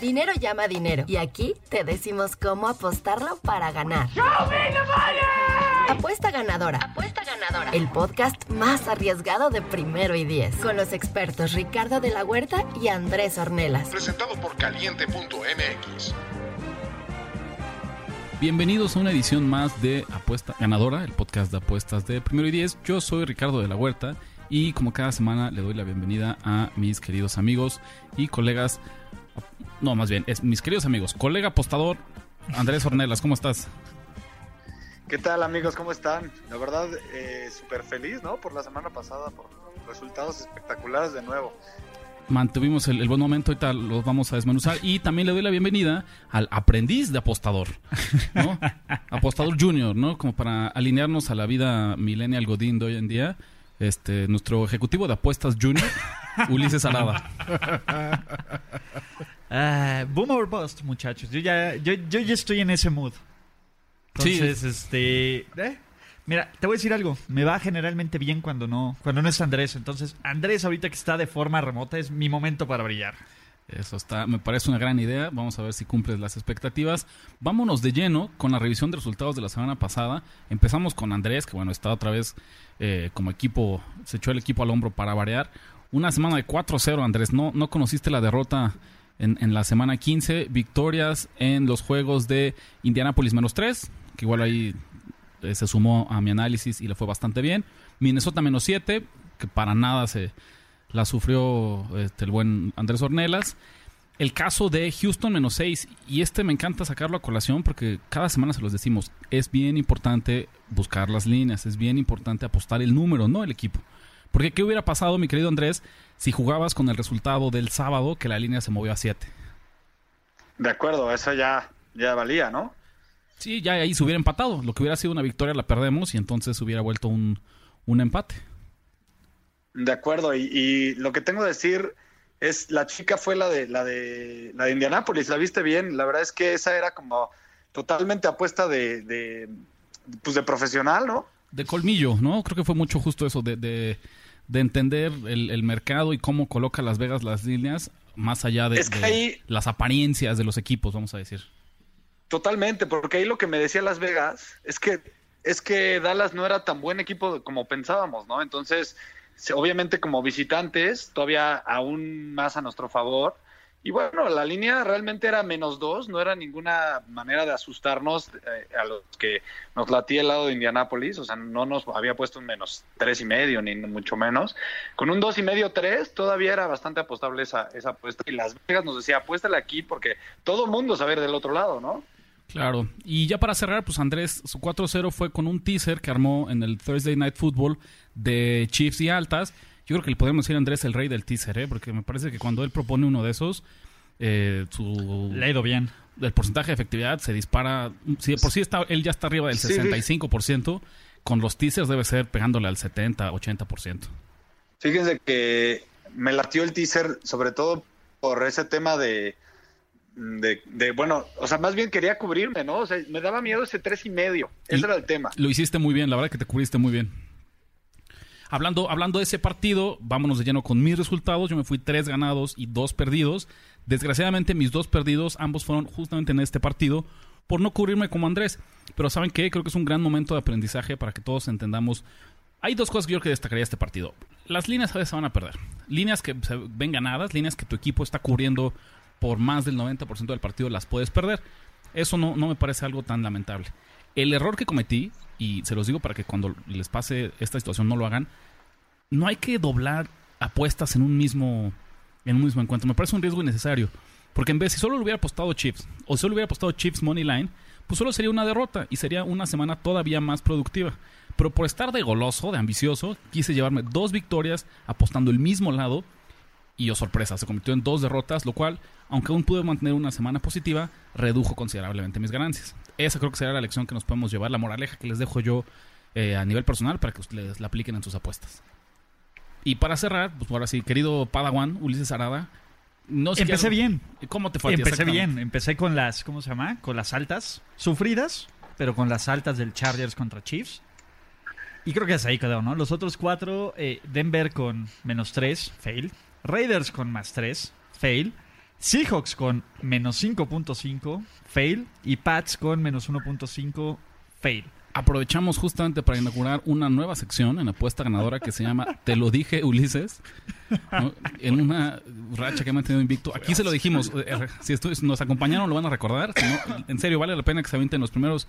Dinero llama dinero. Y aquí te decimos cómo apostarlo para ganar. Apuesta ganadora. Apuesta ganadora. El podcast más arriesgado de primero y diez. Con los expertos Ricardo de la Huerta y Andrés Ornelas. Presentado por caliente.mx. Bienvenidos a una edición más de Apuesta Ganadora, el podcast de apuestas de primero y diez. Yo soy Ricardo de la Huerta y como cada semana le doy la bienvenida a mis queridos amigos y colegas. No, más bien, es mis queridos amigos, colega apostador Andrés Ornelas, ¿cómo estás? ¿Qué tal amigos? ¿Cómo están? La verdad, eh, súper feliz, ¿no? Por la semana pasada, por resultados espectaculares de nuevo. Mantuvimos el, el buen momento, ahorita los vamos a desmenuzar. Y también le doy la bienvenida al aprendiz de apostador, ¿no? apostador junior, ¿no? Como para alinearnos a la vida millennial godín de hoy en día. Este, nuestro ejecutivo de apuestas junior, Ulises Arada. Ah, boom or bust, muchachos. Yo ya, yo, yo ya estoy en ese mood. Entonces, este. eh, Mira, te voy a decir algo. Me va generalmente bien cuando no, cuando no es Andrés. Entonces, Andrés, ahorita que está de forma remota, es mi momento para brillar. Eso está, me parece una gran idea. Vamos a ver si cumples las expectativas. Vámonos de lleno con la revisión de resultados de la semana pasada. Empezamos con Andrés, que bueno, está otra vez eh, como equipo, se echó el equipo al hombro para variar. Una semana de 4-0, Andrés. No, no conociste la derrota en, la semana 15. Victorias en los juegos de Indianapolis menos 3, que igual ahí eh, se sumó a mi análisis y le fue bastante bien. Minnesota menos 7, que para nada se la sufrió este, el buen Andrés Ornelas. El caso de Houston menos 6, y este me encanta sacarlo a colación porque cada semana se los decimos, es bien importante buscar las líneas, es bien importante apostar el número, no el equipo. Porque ¿qué hubiera pasado, mi querido Andrés, si jugabas con el resultado del sábado que la línea se movió a 7? De acuerdo, eso ya, ya valía, ¿no? Sí, ya ahí se hubiera empatado. Lo que hubiera sido una victoria la perdemos y entonces hubiera vuelto un, un empate. De acuerdo, y, y lo que tengo que decir es, la chica fue la de, la de, la de Indianápolis, la viste bien, la verdad es que esa era como totalmente apuesta de, de pues de profesional, ¿no? De colmillo, ¿no? Creo que fue mucho justo eso, de, de, de entender el, el mercado y cómo coloca Las Vegas las líneas, más allá de, Es que de ahí- las apariencias de los equipos, vamos a decir. Totalmente, porque ahí lo que me decía Las Vegas es que es que Dallas no era tan buen equipo como pensábamos, ¿no? Entonces, obviamente como visitantes, todavía aún más a nuestro favor. Y bueno, la línea realmente era menos dos, no era ninguna manera de asustarnos eh, a los que nos latía el lado de Indianápolis, o sea, no nos había puesto un menos tres y medio, ni mucho menos. Con un dos y medio, tres, todavía era bastante apostable esa, esa apuesta. Y Las Vegas nos decía, apuéstale aquí porque todo mundo sabe del otro lado, ¿no? Claro. Y ya para cerrar, pues Andrés, su 4-0 fue con un teaser que armó en el Thursday Night Football de Chiefs y altas. Yo creo que le podemos decir a Andrés el rey del teaser, ¿eh? porque me parece que cuando él propone uno de esos, eh, su, Le ha ido bien. el porcentaje de efectividad se dispara. Si de por sí está, él ya está arriba del Sí. 65%, con los teasers debe ser pegándole al 70, 80%. Fíjense que me latió el teaser, sobre todo por ese tema de, de, de, bueno, o sea, más bien quería cubrirme, ¿no? O sea, me daba miedo ese tres y medio. Ese Y- era el tema. Lo hiciste muy bien, la verdad que te cubriste muy bien. Hablando, hablando de ese partido, vámonos de lleno con mis resultados. Yo me fui tres ganados y dos perdidos. Desgraciadamente, mis dos perdidos, ambos fueron justamente en este partido, por no cubrirme como Andrés. Pero ¿saben qué? Creo que es un gran momento de aprendizaje para que todos entendamos. Hay dos cosas que yo creo que destacaría de este partido. Las líneas a veces se van a perder. Líneas que se ven ganadas, líneas que tu equipo está cubriendo por más del 90% del partido, las puedes perder. Eso no, no me parece algo tan lamentable. El error que cometí, y se los digo para que cuando les pase esta situación no lo hagan, no hay que doblar apuestas en un mismo, en un mismo encuentro. Me parece un riesgo innecesario. Porque en vez, si solo le hubiera apostado Chips, o solo hubiera apostado Chips Money Line, pues solo sería una derrota y sería una semana todavía más productiva. Pero por estar de goloso, de ambicioso, quise llevarme dos victorias apostando el mismo lado y, oh sorpresa, se convirtió en dos derrotas, lo cual, aunque aún pude mantener una semana positiva, redujo considerablemente mis ganancias. Esa creo que será la lección que nos podemos llevar, la moraleja que les dejo yo eh, a nivel personal para que ustedes la apliquen en sus apuestas. Y para cerrar, pues ahora sí, querido Padawan, Ulises Arada, no sé Empecé bien. ¿Cómo te fue? Empecé bien. Empecé con las, ¿cómo se llama? Con las altas. Sufridas, pero con las altas del Chargers contra Chiefs. Y creo que es ahí quedó, ¿no? Los otros cuatro, eh, Denver con menos tres, fail. Raiders con más tres, fail. Seahawks con menos 5.5, fail. Y Pats con menos 1.5, fail. Aprovechamos justamente para inaugurar una nueva sección en apuesta ganadora que se llama Te lo dije, Ulises. En una racha que ha mantenido invicto. Aquí se lo dijimos. eh, Si estu- nos acompañaron, lo van a recordar. Si en serio, vale la pena que se avienten los primeros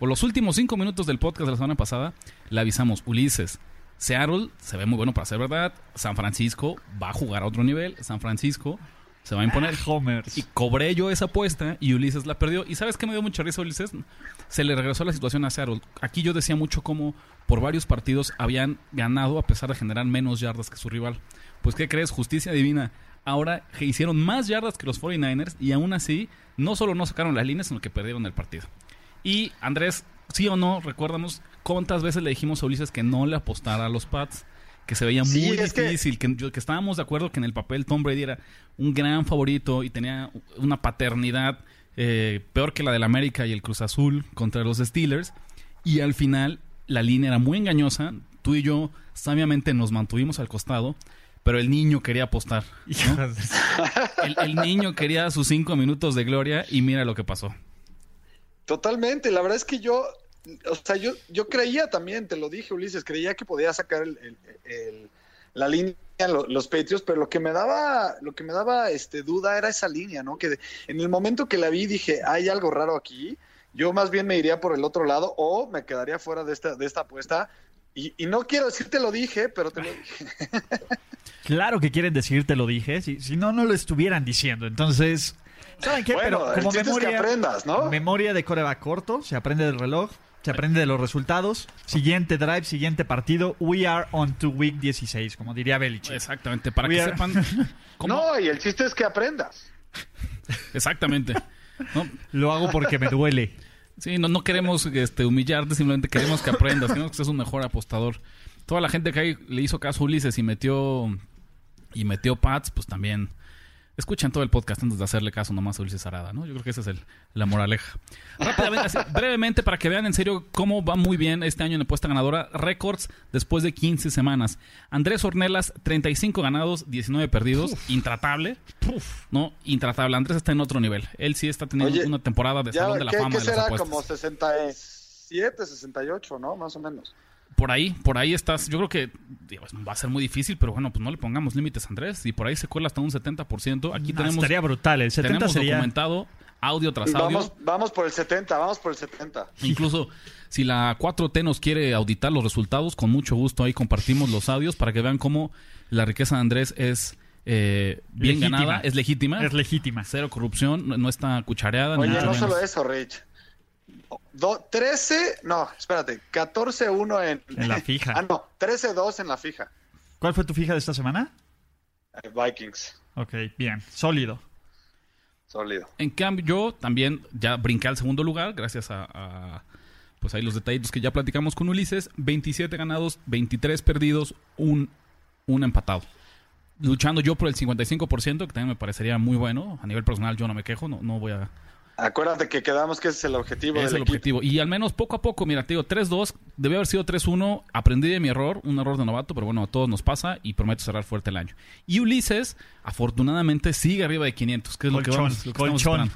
o los últimos cinco minutos del podcast de la semana pasada. Le avisamos, Ulises. Seattle se ve muy bueno para ser verdad. San Francisco va a jugar a otro nivel. San Francisco se va a imponer. Homers. Y cobré yo esa apuesta y Ulises la perdió. ¿Y sabes qué me dio mucha risa, Ulises? Se le regresó la situación a Seattle. Aquí yo decía mucho cómo por varios partidos habían ganado a pesar de generar menos yardas que su rival. Pues, ¿qué crees? Justicia divina. Ahora que hicieron más yardas que los 49ers y aún así no solo no sacaron las líneas, sino que perdieron el partido. Y Andrés, sí o no, recuérdanos cuántas veces le dijimos a Ulises que no le apostara a los Pats, que se veía Sí, muy que- difícil, que, estábamos de acuerdo que en el papel Tom Brady era un gran favorito y tenía una paternidad eh, peor que la del América y el Cruz Azul contra los Steelers. Y al final la línea era muy engañosa. Tú y yo sabiamente nos mantuvimos al costado, pero el niño quería apostar. el niño quería sus cinco minutos de gloria y mira lo que pasó. Totalmente, la verdad es que yo, o sea, yo, yo creía también, te lo dije Ulises, creía que podía sacar el, la línea lo- los Patriots, pero lo que me daba, lo que me daba este duda era esa línea, ¿no? Que en el momento que la vi dije, hay algo raro aquí, yo más bien me iría por el otro lado o me quedaría fuera de esta, de esta apuesta. Y, y no quiero decir te lo dije, pero te lo dije. Claro que quieren decir, te lo dije. Si, si no, no lo estuvieran diciendo. Entonces, ¿saben qué? Bueno, Pero el como chiste es que memoria, aprendas, ¿no? memoria de coreback corto, se aprende del reloj, se aprende de los resultados. Siguiente drive, siguiente partido. We are on to week 16, como diría Belichick. Exactamente, para We que are- sepan cómo... No, y el chiste es que aprendas. Exactamente. No, Lo hago porque me duele. Sí, no, no queremos este, humillarte, simplemente queremos que aprendas, queremos que seas un mejor apostador. Toda la gente que ahí le hizo caso a Ulises y metió y metió Pats, pues también escuchan todo el podcast antes de hacerle caso nomás a Ulises Arada, ¿no? Yo creo que esa es el- la moraleja. Rápidamente, así, brevemente, para que vean en serio cómo va muy bien este año en apuesta ganadora, récords después de 15 semanas. Andrés Ornelas, 35 ganados, 19 perdidos, intratable, ¿no? Intratable. Andrés está en otro nivel. Él sí está teniendo Oye, una temporada de Ya, Salón de la ¿qué, Fama qué de las será? apuestas. Como 67, 68, ¿no? Más o menos. Por ahí, por ahí estás. Yo creo que digo, va a ser muy difícil, pero bueno, pues no le pongamos límites, Andrés. Y por ahí se cuela hasta un 70%. Aquí No, tenemos, estaría brutal. El 70 tenemos sería... documentado audio tras audio. Vamos, vamos por el 70, vamos por el 70. Incluso si la 4T nos quiere auditar los resultados, con mucho gusto ahí compartimos los audios para que vean cómo la riqueza de Andrés es eh, bien Legítima. ganada, es legítima. Es legítima. Cero corrupción, no, no está cuchareada. ni Oye, mucho no menos. solo eso, Rich. Do- 13, no, espérate, 14-1 en... En la fija. ah, no, 13-2 en la fija. ¿Cuál fue tu fija de esta semana? Eh, Vikings, Ok, bien. Sólido. sólido. En cambio, yo también ya brinqué al segundo lugar, gracias a, a, pues ahí los detallitos que ya platicamos con Ulises. 27 ganados, 23 perdidos, un, un empatado. Luchando yo por el 55%, que también me parecería muy bueno. A nivel personal yo no me quejo, no, no voy a... Acuérdate que quedamos que ese es el objetivo Es del el equipo. objetivo. Y al menos poco a poco, mira, te digo, 3-2, debió haber sido 3-1. Aprendí de mi error, un error de novato, pero bueno, a todos nos pasa y prometo cerrar fuerte el año. Y Ulises, afortunadamente, sigue arriba de 500, que es lo que, Colchón, vamos, lo que estamos colchón. esperando.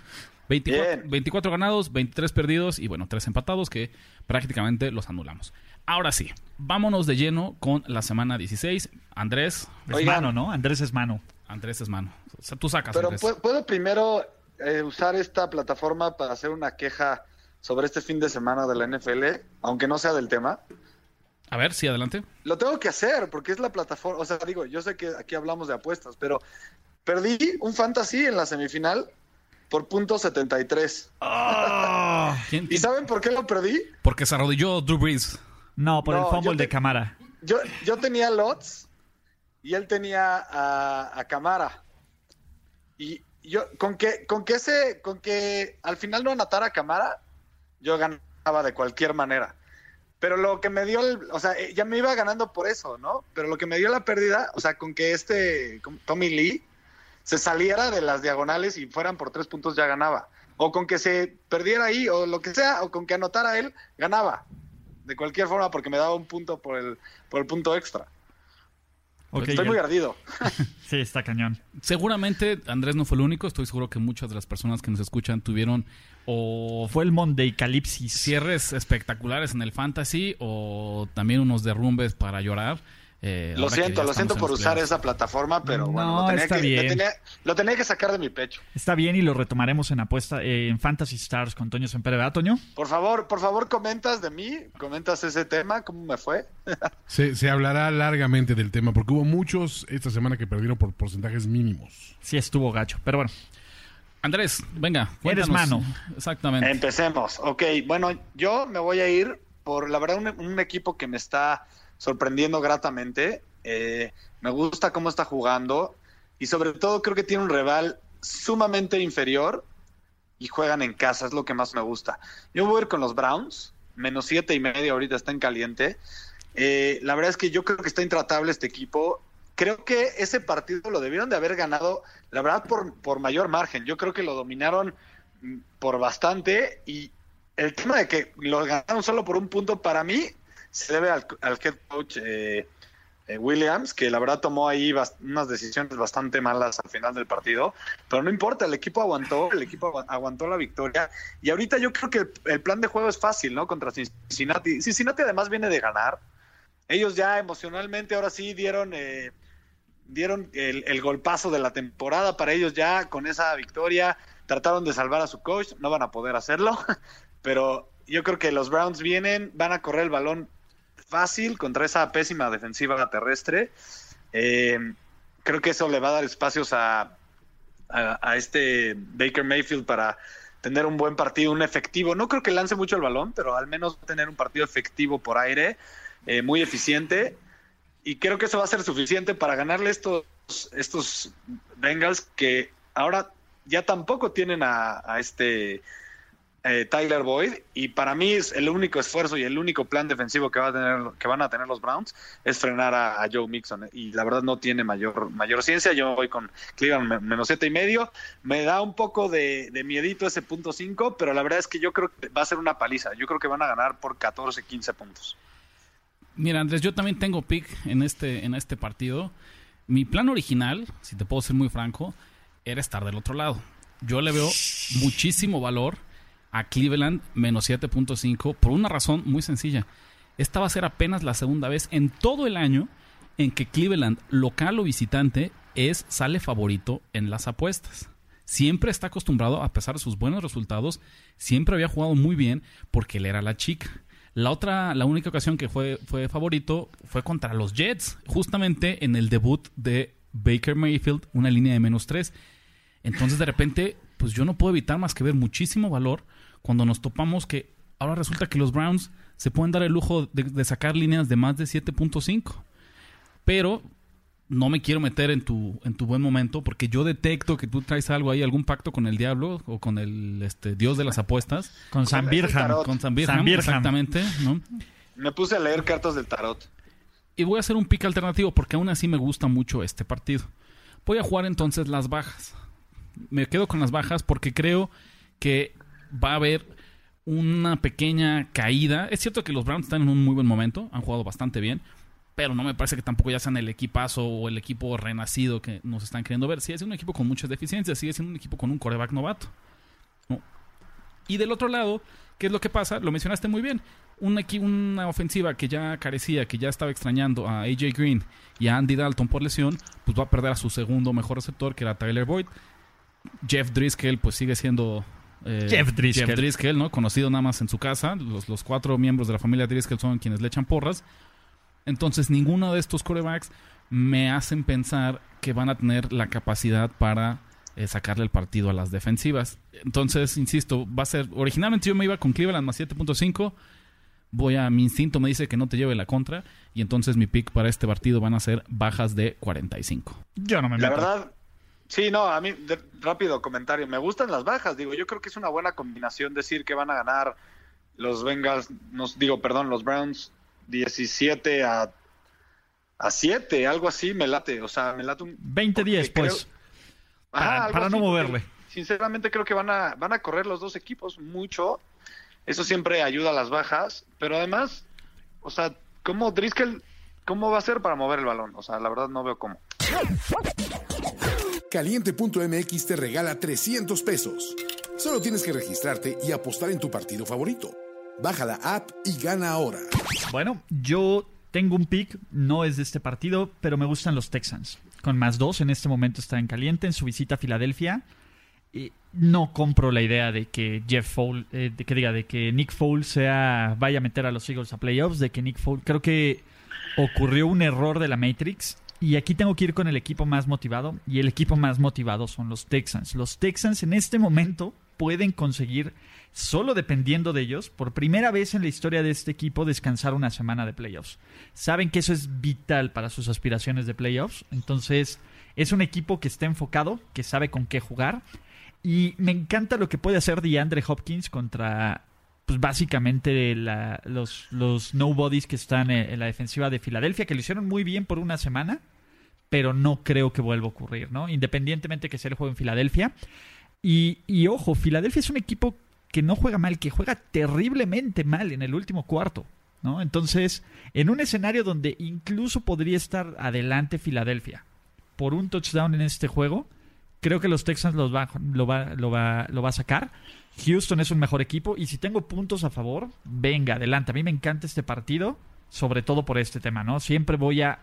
24, Bien. 24 ganados, 23 perdidos y bueno, 3 empatados que prácticamente los anulamos. Ahora sí, vámonos de lleno con la semana 16. Andrés, Es Oigan. mano, ¿no? Andrés es mano. Andrés es mano. O sea, tú sacas, Pero Andrés. ¿puedo, puedo primero eh, usar esta plataforma para hacer una queja sobre este fin de semana de la NFL, aunque no sea del tema. A ver, sí, adelante. Lo tengo que hacer porque es la plataforma, o sea, digo, yo sé que aquí hablamos de apuestas, pero perdí un fantasy en la semifinal por punto 73. ¿Quién- ¿Y quién- saben por qué lo perdí? Porque se arrodilló Drew Brees. No, por No, el fumble de cámara. Yo, yo tenía Lots y él tenía a, a Camara. Y yo, con que, con que ese, con que al final no anotara Camara, yo ganaba de cualquier manera. Pero lo que me dio, el- o sea, eh, ya me iba ganando por eso, ¿no? Pero lo que me dio la pérdida, o sea, con que este Tommy Lee se saliera de las diagonales y fueran por tres puntos, ya ganaba. O con que se perdiera ahí, o lo que sea, o con que anotara él, ganaba. De cualquier forma, porque me daba un punto por el, por el punto extra. Estoy muy ardido. sí, está cañón. Seguramente Andrés no fue el único. Estoy seguro que muchas de las personas que nos escuchan tuvieron o fue el Monday Calipsis. Cierres espectaculares en el fantasy o también unos derrumbes para llorar. Eh, lo siento, lo siento por usar esa plataforma, pero bueno, lo tenía, que, Lo, tenía, que, sacar de mi pecho. Está bien y lo retomaremos en apuesta eh, en Fantasy Stars con Toño Semper, ¿verdad, Toño? Por favor, por favor, comentas de mí, comentas ese tema, cómo me fue. se, se hablará largamente del tema, porque hubo muchos esta semana que perdieron por porcentajes mínimos. Sí, estuvo gacho, pero bueno. Andrés, venga, cuéntanos. Eres mano. Exactamente. Empecemos. Ok, bueno, yo me voy a ir por, la verdad, un equipo que me está sorprendiendo gratamente. Eh, me gusta cómo está jugando y sobre todo creo que tiene un rival sumamente inferior y juegan en casa, es lo que más me gusta. Yo voy a ir con los Browns, menos siete y medio ahorita está en caliente. Eh, la verdad es que yo creo que está intratable este equipo. Creo que ese partido lo debieron de haber ganado, la verdad, por, por mayor margen. Yo creo que lo dominaron mm, por bastante y el tema de que lo ganaron solo por un punto para mí se debe al, head coach eh, eh, Williams, que la verdad tomó ahí unas decisiones bastante malas al final del partido, pero no importa, el equipo aguantó, el equipo aguantó la victoria y ahorita yo creo que el, plan de juego es fácil, ¿no? Contra Cincinnati. Cincinnati además viene de ganar. Ellos ya emocionalmente ahora sí dieron... Eh, dieron el, golpazo de la temporada para ellos ya con esa victoria. Trataron de salvar a su coach, no van a poder hacerlo, pero yo creo que los Browns vienen, van a correr el balón fácil contra esa pésima defensiva terrestre. Eh, creo que eso le va a dar espacios a, a, este Baker Mayfield para tener un buen partido, un efectivo. No creo que lance mucho el balón, pero al menos tener un partido efectivo por aire, eh, muy eficiente. Y creo que eso va a ser suficiente para ganarle estos, estos Bengals que ahora ya tampoco tienen a, a este eh, Tyler Boyd y para mí es el único esfuerzo y el único plan defensivo que, va a tener, que van a tener los Browns es frenar a, Joe Mixon y la verdad no tiene mayor, mayor ciencia, yo voy con Cleveland menos siete y medio, me da un poco de, miedito ese punto 5, pero la verdad es que yo creo que va a ser una paliza, yo creo que van a ganar por 14, 15 puntos. Mira Andrés, yo también tengo pick en este, en este partido. Mi plan original, si te puedo ser muy franco, era estar del otro lado. Yo le veo muchísimo valor a Cleveland menos 7.5 por una razón muy sencilla. Esta va a ser apenas la segunda vez en todo el año en que Cleveland, local o visitante, es sale favorito en las apuestas. Siempre está acostumbrado, a pesar de sus buenos resultados, siempre había jugado muy bien porque él era la chica. La otra, la única ocasión que fue, fue favorito fue contra los Jets, justamente en el debut de Baker Mayfield, una línea de menos 3. Entonces, de repente, pues yo no puedo evitar más que ver muchísimo valor cuando nos topamos que ahora resulta que los Browns se pueden dar el lujo de, sacar líneas de más de 7.5. Pero no me quiero meter en tu, en tu buen momento porque yo detecto que tú traes algo ahí, algún pacto con el diablo o con el este, dios de las apuestas. Con San Birham. Con San Birham, exactamente. ¿no? Me puse a leer cartas del tarot. Y voy a hacer un pick alternativo porque aún así me gusta mucho este partido. Voy a jugar entonces las bajas. Me quedo con las bajas porque creo que va a haber una pequeña caída. Es cierto que los Browns están en un muy buen momento, han jugado bastante bien, pero no me parece que tampoco ya sean el equipazo o el equipo renacido que nos están queriendo ver. Sigue siendo un equipo con muchas deficiencias, sigue siendo un equipo con un coreback novato. Y del otro lado, ¿qué es lo que pasa? Lo mencionaste muy bien. Una, una ofensiva que ya carecía, que ya estaba extrañando a AJ Green y a Andy Dalton por lesión, pues va a perder a su segundo mejor receptor, que era Tyler Boyd. Jeff Driscoll, pues sigue siendo eh, Jeff Driscoll. ¿no? Conocido nada más en su casa. Los, los cuatro miembros de la familia Driscoll son quienes le echan porras. Entonces, ninguno de estos corebacks me hacen pensar que van a tener la capacidad para eh, sacarle el partido a las defensivas. Entonces, insisto, va a ser. Originalmente yo me iba con Cleveland más 7.5. Voy a. Mi instinto me dice que no te lleve la contra. Y entonces mi pick para este partido van a ser bajas de 45. Yo no me meto. La verdad, Sí, no, a mí, rápido comentario, me gustan las bajas, digo, yo creo que es una buena combinación decir que van a ganar los Bengals, nos digo, perdón, los Browns 17 a, a 7, algo así, me late, o sea, me late un... 20-10, pues, para, no moverle. Sinceramente creo que van a, van a correr los dos equipos mucho, eso siempre ayuda a las bajas, pero además, o sea, como Driscoll ¿cómo va a ser para mover el balón? O sea, la verdad no veo cómo. Caliente.mx te regala 300 pesos. Solo tienes que registrarte y apostar en tu partido favorito. Baja la app y gana ahora. Bueno, yo tengo un pick, no es de este partido, pero me gustan los Texans. Con más dos, en este momento está en caliente en su visita a Filadelfia. Y no compro la idea de que Jeff eh, de que diga, de que Nick Fowl sea, vaya a meter a los Eagles a playoffs, de que Nick Fowl, creo que ocurrió un error de la Matrix. Y aquí tengo que ir con el equipo más motivado. Y el equipo más motivado son los Texans. Los Texans en este momento pueden conseguir, solo dependiendo de ellos, por primera vez en la historia de este equipo, descansar una semana de playoffs. Saben que eso es vital para sus aspiraciones de playoffs. Entonces, es un equipo que está enfocado, que sabe con qué jugar. Y me encanta lo que puede hacer DeAndre Hopkins contra, pues básicamente, la, los, los nobodies que están en la defensiva de Filadelfia, que lo hicieron muy bien por una semana, pero no creo que vuelva a ocurrir, ¿no? Independientemente que sea el juego en Filadelfia. Y, y ojo, Filadelfia es un equipo que no juega mal, que juega terriblemente mal en el último cuarto. ¿no? Entonces, en un escenario donde incluso podría estar adelante Filadelfia por un touchdown en este juego, creo que los Texans va, lo, va, lo, va, lo va a sacar. Houston es un mejor equipo y si tengo puntos a favor, venga, adelante. A mí me encanta este partido, sobre todo por este tema, ¿no? Siempre voy a,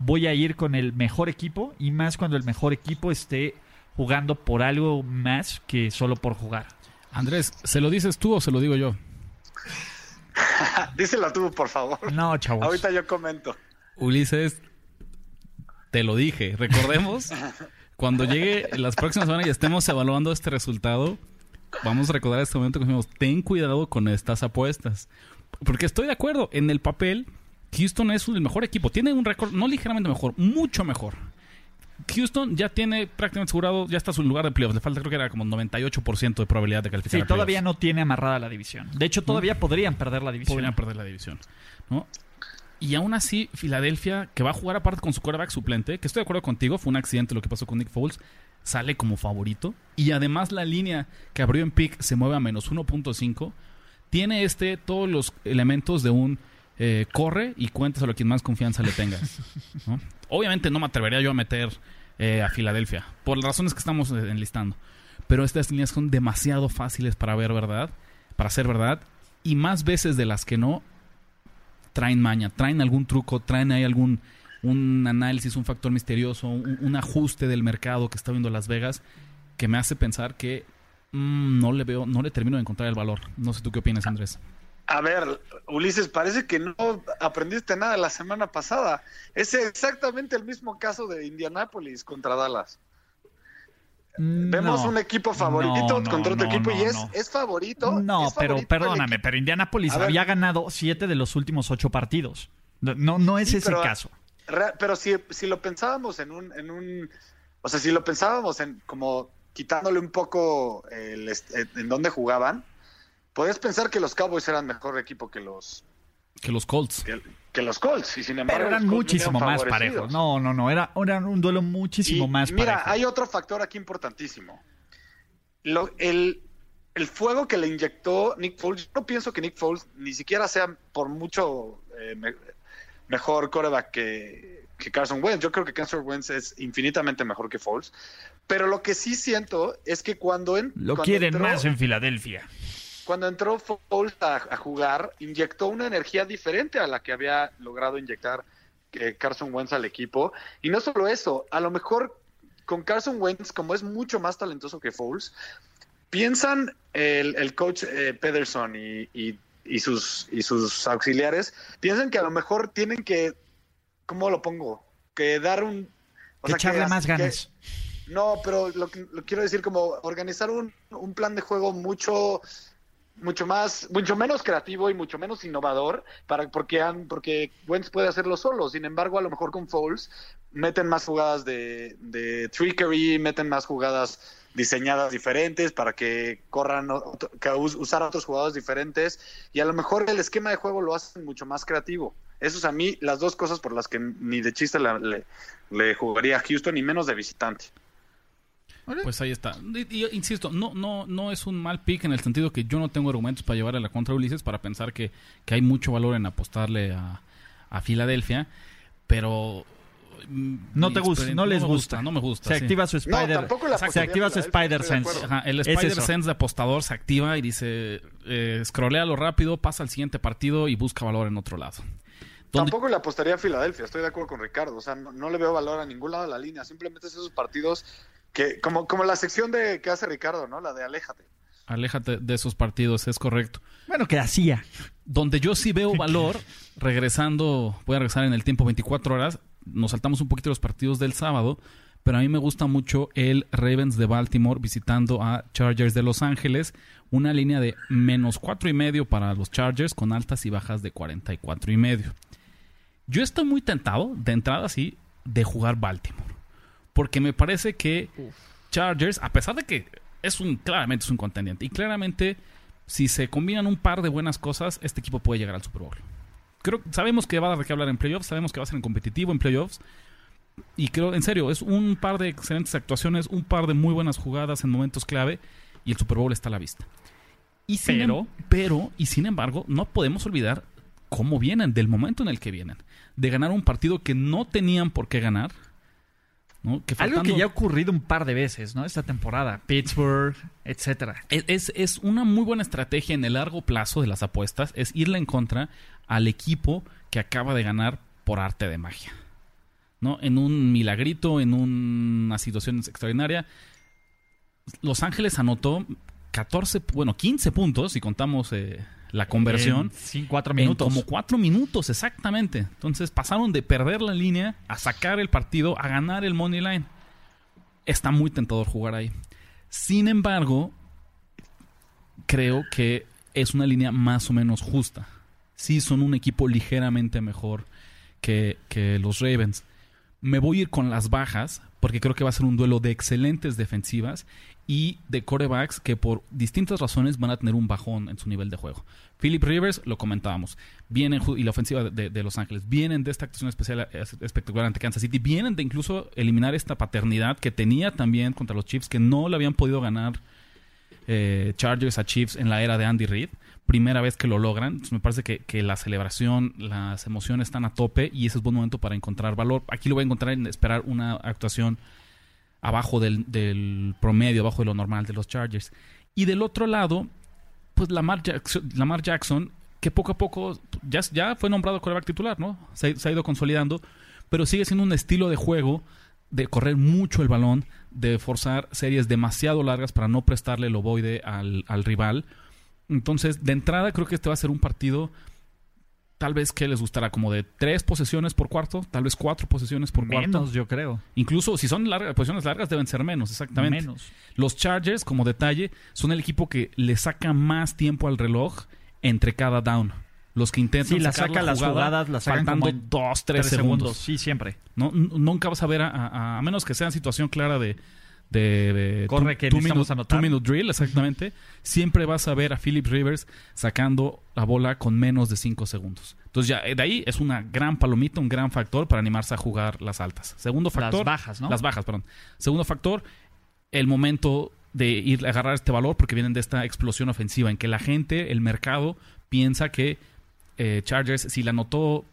voy a ir con el mejor equipo y más cuando el mejor equipo esté jugando por algo más que solo por jugar. Andrés, ¿se lo dices tú o se lo digo yo? Díselo tú, por favor. No, chavos. Ahorita yo comento. Ulises, te lo dije. Recordemos, cuando llegue las próximas semanas y estemos evaluando este resultado, vamos a recordar este momento que dijimos, ten cuidado con estas apuestas. Porque estoy de acuerdo, en el papel, Houston es el mejor equipo. Tiene un récord, no ligeramente mejor, mucho mejor. Houston ya tiene prácticamente asegurado, ya está su lugar de playoffs. Le falta creo que era como 98% de probabilidad de calificar. Sí, todavía no tiene amarrada la división. De hecho, todavía podrían perder la división. Podrían perder la división. ¿no? Y aún así, Filadelfia, que va a jugar aparte con su quarterback suplente, que estoy de acuerdo contigo, fue un accidente lo que pasó con Nick Foles, sale como favorito. Y además la línea que abrió en pick se mueve a menos 1.5. Tiene este todos los elementos de un eh, corre y cuéntaselo a quien más confianza le tengas. Obviamente no me atrevería yo a meter eh, a Filadelfia, por las razones que estamos eh, enlistando. Pero estas líneas son demasiado fáciles para ver verdad, para ser verdad, y más veces de las que no, traen maña, traen algún truco, traen ahí algún un análisis, un factor misterioso, un, ajuste del mercado que está viendo Las Vegas, que me hace pensar que mmm, no le veo, no le termino de encontrar el valor. No sé tú qué opinas, Andrés. A ver, Ulises, parece que no aprendiste nada la semana pasada. Es exactamente el mismo caso de Indianapolis contra Dallas. Vemos No. un equipo favorito No, no, contra otro equipo y es, es favorito. No, es pero favorito perdóname, pero ver. había ganado siete de los últimos ocho partidos. No, no, es Sí, ese pero- caso. Re- Pero si, si lo pensábamos en un, en un, o sea, si lo pensábamos en como quitándole un poco el en dónde jugaban, podías pensar que los Cowboys eran mejor equipo que los Que los Colts. que, que los Colts y sin embargo Pero eran muchísimo más parejos. No, no, no. Era, era un duelo muchísimo Y más mira, parejo. hay otro factor aquí importantísimo. Lo- el, el fuego que le inyectó Nick Foles, yo no pienso que Nick Foles ni siquiera sea por mucho eh, me- mejor coreback que, que Carson Wentz. Yo creo que Carson Wentz es infinitamente mejor que Foles. Pero lo que sí siento es que cuando, en, Lo cuando quieren entró- más en Filadelfia. Cuando entró Foles a, a jugar, inyectó una energía diferente a la que había logrado inyectar eh, Carson Wentz al equipo. Y no solo eso, a lo mejor con Carson Wentz, como es mucho más talentoso que Foles, piensan el, el coach eh, Pederson y, y- y sus, y sus auxiliares, piensan que a lo mejor tienen que, ¿cómo lo pongo? Que dar un... o Que sea, echarle más que- ganas. no, pero lo, lo quiero decir como organizar un, un plan de juego mucho mucho más mucho menos creativo y mucho menos innovador para porque han, porque Wentz puede hacerlo solo. Sin embargo, a lo mejor con Foles meten más jugadas de, de trickery, meten más jugadas diseñadas diferentes para que corran que us- usar otros jugadores diferentes y a lo mejor el esquema de juego lo hacen mucho más creativo. Eso es a mí las dos cosas por las que ni de chiste le, le jugaría a Houston ni menos de visitante. Pues ahí está. Y- y- insisto, no, no, no es un mal pick en el sentido que yo no tengo argumentos para llevarle a la contra a Ulises para pensar que, que hay mucho valor en apostarle a, a Filadelfia. pero No te gusta, no les gusta. No me gusta. Se sí. activa su No, Spider. la se activa su Spider Sense. Ajá, el Spider. Sense de apostador se activa y dice, eh, scrolléalo rápido, pasa al siguiente partido y busca valor en otro lado. ¿Dónde- Tampoco le apostaría a Filadelfia, estoy de acuerdo con Ricardo. O sea, no, no le veo valor a ningún lado de la línea. Simplemente es esos partidos que, como, como la sección de que hace Ricardo, ¿no? La de aléjate. Aléjate de esos partidos, es correcto. Bueno, que hacía. Donde yo sí veo valor, regresando, voy a regresar en el tiempo 24 horas, nos saltamos un poquito los partidos del sábado, pero a mí me gusta mucho el Ravens de Baltimore visitando a Chargers de Los Ángeles, una línea de menos cuatro y medio para los Chargers con altas y bajas de 44 y medio. Yo estoy muy tentado, de entrada sí, de jugar Baltimore, porque me parece que Chargers, a pesar de que es un claramente es un contendiente y claramente si se combinan un par de buenas cosas, este equipo puede llegar al Super Bowl. Creo, sabemos que va a dar qué hablar en playoffs, sabemos que va a ser en competitivo en playoffs. Y creo, en serio, es un par de excelentes actuaciones, un par de muy buenas jugadas en momentos clave y el Super Bowl está a la vista. Y Pero- em- pero, y sin embargo, no podemos olvidar cómo vienen, del momento en el que vienen. De ganar un partido que no tenían por qué ganar. ¿No? Que Algo que ya ha ocurrido un par de veces, ¿no? Esta temporada. Pittsburgh, etcétera. Es, es, es una muy buena estrategia en el largo plazo de las apuestas, es irle en contra al equipo que acaba de ganar por arte de magia. ¿No? En un milagrito, en una situación extraordinaria. Los Ángeles anotó 14, bueno, 15 puntos, si contamos eh, la conversión. Cin- cuatro En minutos. como cuatro minutos, exactamente. Entonces pasaron de perder la línea a sacar el partido, a ganar el money line. Está muy tentador jugar ahí. Sin embargo, creo que es una línea más o menos justa. Sí, son un equipo ligeramente mejor que, que los Ravens. Me voy a ir con las bajas porque creo que va a ser un duelo de excelentes defensivas y de corebacks que por distintas razones van a tener un bajón en su nivel de juego. Philip Rivers, lo comentábamos, vienen y la ofensiva de, Los Ángeles, vienen de esta actuación especial espectacular ante Kansas City, vienen de incluso eliminar esta paternidad que tenía también contra los Chiefs, que no le habían podido ganar eh, Chargers a Chiefs en la era de Andy Reid. Primera vez que lo logran. Me parece que, que la celebración, las emociones están a tope y ese es buen momento para encontrar valor. Aquí lo voy a encontrar en esperar una actuación abajo del, del promedio, abajo de lo normal de los Chargers. Y del otro lado, pues Lamar Jackson, Lamar Jackson que poco a poco ya, ya fue nombrado quarterback titular, ¿no? Se, se ha ido consolidando, pero sigue siendo un estilo de juego de correr mucho el balón, de forzar series demasiado largas para no prestarle el ovoide al, al rival. Entonces, de entrada, creo que este va a ser un partido tal vez que les gustará como de tres posesiones por cuarto, tal vez cuatro posesiones por cuarto. Menos, yo creo. Incluso si son largas, posiciones largas deben ser menos, exactamente. Menos. Los Chargers, como detalle, son el equipo que le saca más tiempo al reloj entre cada down. Los que intentan Sí, la sacar saca la las jugada jugadas, las sacan faltando dos, tres, Tres segundos. segundos. Sí, siempre. ¿no? Nunca vas a ver, a, a- a menos que sea en situación clara de... de, de Corre, que two necesitamos minute, anotar. two minute drill, exactamente. siempre vas a ver a Philip Rivers sacando la bola con menos de 5 segundos. Entonces ya eh, de ahí es una gran palomita, un gran factor para animarse a jugar las altas. Segundo factor... Las bajas, ¿no? Las bajas, perdón. Segundo factor, el momento de ir a agarrar este valor porque vienen de esta explosión ofensiva en que la gente, el mercado, piensa que eh, Chargers, si la anotó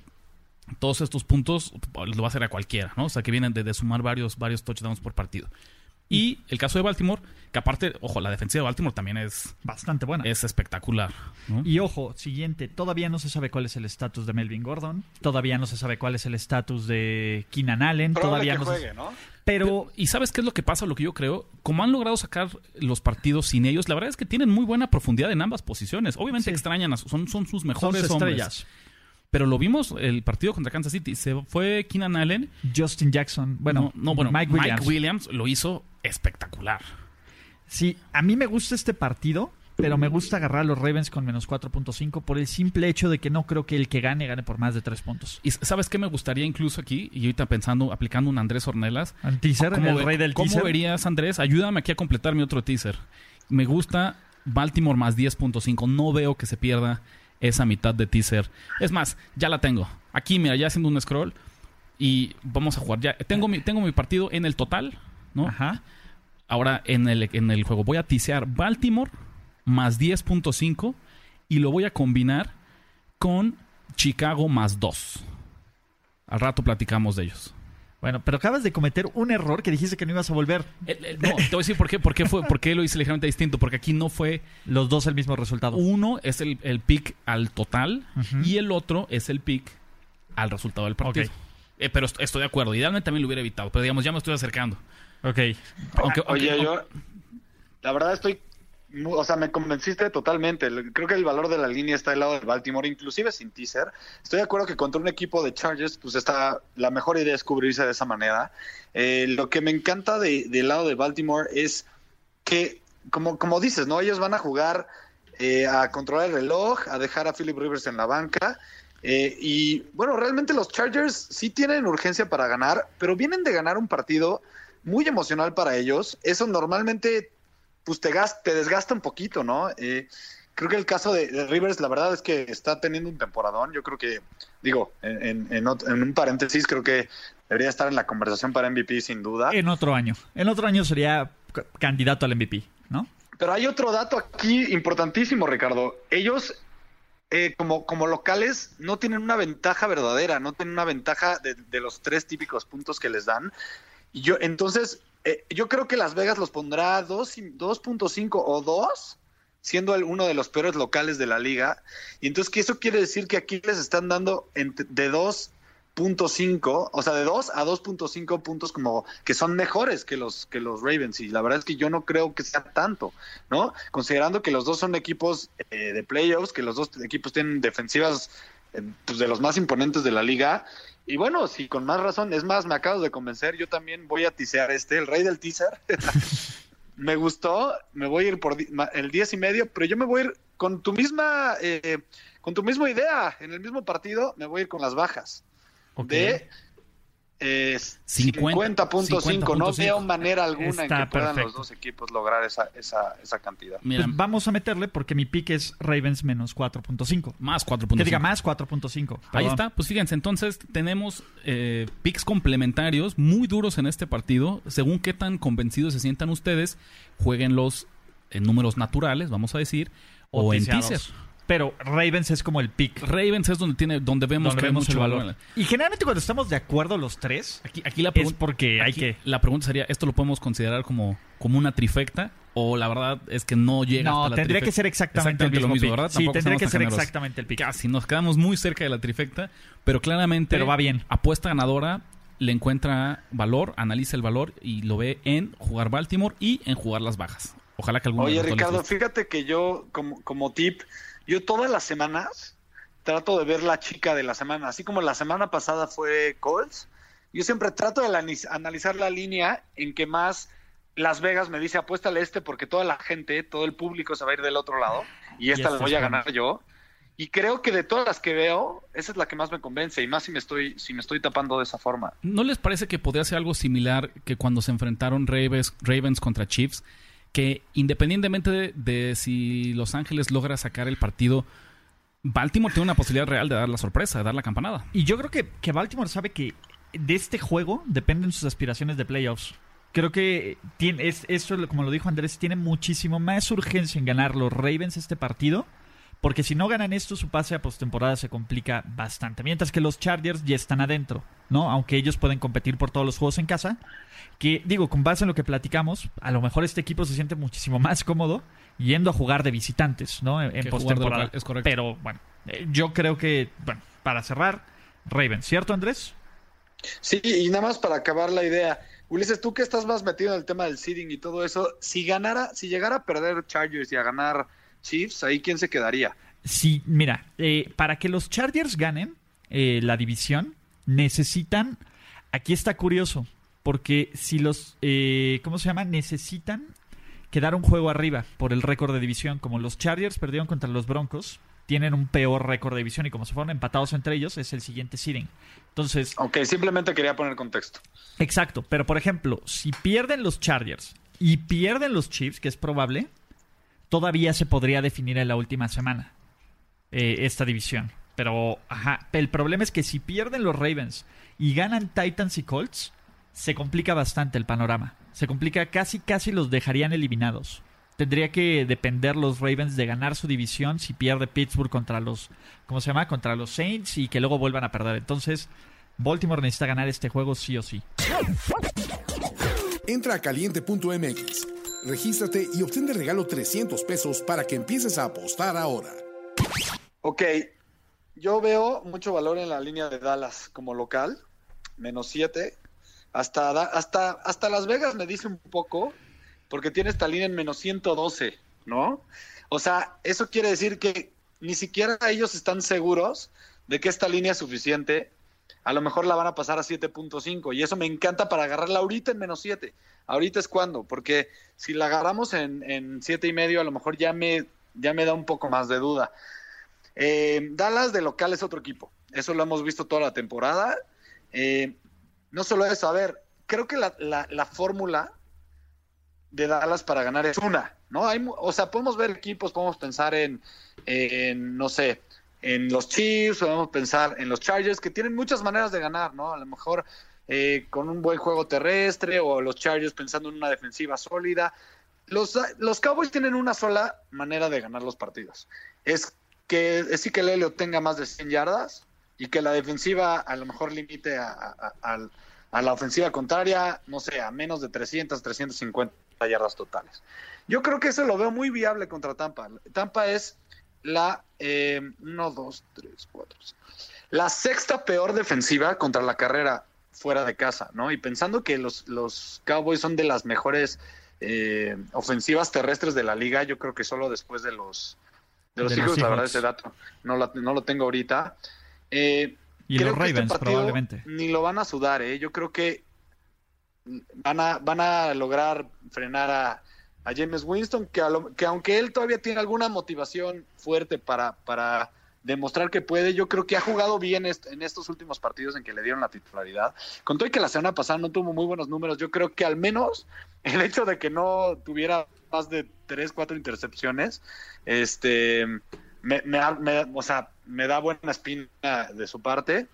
todos estos puntos, lo va a hacer a cualquiera, ¿no? O sea, que vienen de, de sumar varios, varios touchdowns por partido. Y el caso de Baltimore, que aparte, ojo, la defensiva de Baltimore también es, Bastante buena. es espectacular. ¿no? Y ojo, siguiente, todavía no se sabe cuál es el estatus de Melvin Gordon, todavía no se sabe cuál es el estatus de Keenan Allen, Probable todavía que no juegue, se ¿no? Pero ¿Y sabes qué es lo que pasa? Lo que yo creo, como han logrado sacar los partidos sin ellos, la verdad es que tienen muy buena profundidad en ambas posiciones. Obviamente Sí. extrañan, a, son, son sus son mejores sus hombres. estrellas. Pero lo vimos el partido contra Kansas City. Se fue Keenan Allen. Justin Jackson, bueno, no, no, bueno Mike Williams. lo hizo espectacular. Sí, a mí me gusta este partido, pero me gusta agarrar a los Ravens con menos 4.5 por el simple hecho de que no creo que el que gane gane por más de 3 puntos. Y sabes qué me gustaría incluso aquí, y ahorita pensando, aplicando un Andrés Ornelas. Al teaser, ¿Cómo, el rey del cómo teaser. verías, Andrés? Ayúdame aquí a completar mi otro teaser. Me gusta Baltimore más 10.5. No veo que se pierda esa mitad de teaser. Es más, ya la tengo. Aquí, mira, ya haciendo un scroll. Y vamos a jugar. Ya tengo mi, tengo mi partido en el total, ¿no? Ajá. Ahora en el, en el juego voy a tisear Baltimore más 10.5 y lo voy a combinar con Chicago más 2. Al rato platicamos de ellos. Bueno, pero acabas de cometer un error que dijiste que no ibas a volver. El- el- no, te voy a decir por qué, por qué, fue, por qué lo hice ligeramente distinto. Porque aquí no fue Los dos el mismo resultado. uno es el, el pick al total y el otro es el pick al resultado del partido. Eh, pero est- estoy de acuerdo. Idealmente también lo hubiera evitado. Pero digamos, ya me estoy acercando. Ok. Aunque, Oye, aunque- yo, la verdad estoy, o sea, me convenciste totalmente. Creo que el valor de la línea está del lado de Baltimore, inclusive sin teaser. Estoy de acuerdo que contra un equipo de Chargers, pues está, la mejor idea es cubrirse de esa manera. Eh, lo que me encanta de- del lado de Baltimore es que, como, como dices, ¿no? Ellos van a jugar eh, a controlar el reloj, a dejar a Philip Rivers en la banca. eh, y bueno, realmente los Chargers sí tienen urgencia para ganar, pero vienen de ganar un partido muy emocional para ellos. Eso normalmente pues te, gas- te desgasta un poquito, ¿no? Eh, creo que el caso de, de Rivers, la verdad es que está teniendo un temporadón. Yo creo que, digo, en, en- en un paréntesis, creo que debería estar en la conversación para MVP sin duda. En otro año. En otro año sería candidato al MVP, ¿no? Pero hay otro dato aquí importantísimo, Ricardo. Ellos, eh, como, como locales, no tienen una ventaja verdadera, no tienen una ventaja de, de los tres típicos puntos que les dan. Yo, entonces, eh, yo creo que Las Vegas los pondrá dos y- 2.5 o 2, siendo el- uno de los peores locales de la liga. Y entonces, que eso quiere decir que aquí les están dando ent- de 2.5, o sea, de 2 a 2.5 puntos como que son mejores que los, que los Ravens. Y la verdad es que yo no creo que sea tanto. ¿no? Considerando que los dos son equipos eh, de playoffs, que los dos equipos tienen defensivas eh, pues, de los más imponentes de la liga. Y bueno, si con más razón, es más, me acabo de convencer, yo también voy a tisear este, el rey del teaser. me gustó, me voy a ir por el 10 y medio, pero yo me voy a ir con tu misma, eh, con tu misma idea, en el mismo partido, me voy a ir con las bajas. De eh, 50, 50.5, no 50.5. veo manera alguna en que puedan perfecto. los dos equipos lograr esa, esa, esa cantidad. Mira, Pues vamos a meterle porque mi pick es Ravens menos 4.5. más Que 4.5. diga más 4.5. Ahí está, pues fíjense, entonces tenemos eh, picks complementarios muy duros en este partido. Según qué tan convencidos se sientan ustedes, jueguenlos en números naturales, vamos a decir, o, en tiseados. Pero Ravens es como el pick. Ravens es donde tiene, donde vemos donde que hay vemos mucho el valor. valor. Y generalmente cuando estamos de acuerdo los tres, Aquí, aquí la es pregunta, porque hay que... la pregunta sería, ¿esto lo podemos considerar como, como una trifecta? O la verdad es que no llega No, hasta la tendría trifecta? que ser exactamente, el lo mismo, pick. ¿verdad? Sí, Tampoco tendría que ser generosos. exactamente el pick. Casi, nos quedamos muy cerca de la trifecta, pero claramente... Pero va bien. Apuesta ganadora, le encuentra valor, analiza el valor y lo ve en jugar Baltimore y en jugar las bajas. Ojalá que alguno de Oye, los Ricardo, fíjate que yo, como, como tip, yo todas las semanas trato de ver la chica de la semana. Así como la semana pasada fue Colts, yo siempre trato de la- analizar la línea en que más Las Vegas me dice apuéstale este porque toda la gente, todo el público se va a ir del otro lado y esta la estas voy a ganar yo. Y creo que de todas las que veo, esa es la que más me convence y más si me estoy, si me estoy tapando de esa forma. ¿No les parece que podría ser algo similar que cuando se enfrentaron Ravens, Ravens contra Chiefs? Que independientemente de, si Los Ángeles logra sacar el partido, Baltimore tiene una posibilidad real de dar la sorpresa, de dar la campanada. Y yo creo que, que Baltimore sabe que de este juego dependen sus aspiraciones de playoffs. Creo que tiene, es, eso, como lo dijo Andrés, tiene muchísimo más urgencia en ganar los Ravens este partido. Porque si no ganan esto, su pase a postemporada se complica bastante. Mientras que los Chargers ya están adentro, ¿no? Aunque ellos pueden competir por todos los juegos en casa. Que, digo, con base en lo que platicamos, a lo mejor este equipo se siente muchísimo más cómodo yendo a jugar de visitantes, ¿no? En, postemporada. es correcto. Pero, bueno, eh, yo creo que, bueno, para cerrar, Ravens, ¿cierto, Andrés? Sí, y nada más para acabar la idea. Ulises, tú que estás más metido en el tema del seeding y todo eso, si ganara, si llegara a perder Chargers y a ganar Chiefs, ahí quién se quedaría. Sí, mira, eh, para que los Chargers ganen eh, la división, necesitan. Aquí está curioso, porque si los. eh, ¿Cómo se llama? Necesitan quedar un juego arriba por el récord de división. Como los Chargers perdieron contra los Broncos, tienen un peor récord de división y como se fueron empatados entre ellos, es el siguiente seeding. Entonces, Ok, simplemente quería poner contexto. Exacto, pero por ejemplo, si pierden los Chargers y pierden los Chiefs, que es probable, todavía se podría definir en la última semana eh, esta división. Pero, ajá, el problema es que si pierden los Ravens y ganan Titans y Colts, se complica bastante el panorama. Se complica, casi, casi los dejarían eliminados. Tendría que depender los Ravens de ganar su división si pierde Pittsburgh contra los, ¿cómo se llama? Contra los Saints y que luego vuelvan a perder. Entonces, Baltimore necesita ganar este juego sí o sí. Entra a caliente.mx, regístrate y obtén de regalo 300 pesos para que empieces a apostar ahora. Ok, yo veo mucho valor en la línea de Dallas como local, menos 7. Hasta, hasta, hasta Las Vegas me dice un poco, porque tiene esta línea en menos 112, ¿no? O sea, eso quiere decir que ni siquiera ellos están seguros de que esta línea es suficiente. A lo mejor la van a pasar a 7.5 y eso me encanta para agarrarla ahorita en menos 7. Ahorita es cuando, porque si la agarramos en, en y medio, a lo mejor ya me, ya me da un poco más de duda. Eh, Dallas de local es otro equipo. Eso lo hemos visto toda la temporada. Eh, no solo eso, a ver, creo que la, la- la fórmula de Dallas para ganar es una, ¿no? Hay, o sea, podemos ver equipos, podemos pensar en, en, no sé, en los Chiefs, podemos pensar en los Chargers, que tienen muchas maneras de ganar, ¿no? A lo mejor eh, con un buen juego terrestre o los Chargers pensando en una defensiva sólida. Los, los Cowboys tienen una sola manera de ganar los partidos. Es que Ezekiel Elliott tenga más de 100 yardas y que la defensiva a lo mejor limite a, a- la ofensiva contraria, no sé, a menos de 300, 350 yardas totales. Yo creo que eso lo veo muy viable contra Tampa. Tampa es la 1, 2, 3, 4, la sexta peor defensiva contra la carrera fuera de casa, ¿no? Y pensando que los, los Cowboys son de las mejores eh, ofensivas terrestres de la liga, yo creo que solo después de los de los De los Eagles, la verdad, ese dato no, la- no lo tengo ahorita. Eh, Y creo los que este Ravens, probablemente. Ni lo van a sudar, ¿eh? Yo creo que van a, van a lograr frenar a, a James Winston, que, a lo- que aunque él todavía tiene alguna motivación fuerte para, para demostrar que puede, yo creo que ha jugado bien en estos últimos partidos en que le dieron la titularidad. Con todo y que la semana pasada no tuvo muy buenos números, yo creo que al menos el hecho de que no tuviera más de tres, cuatro intercepciones, este, me, me, me- o sea, me da buena espina de su parte.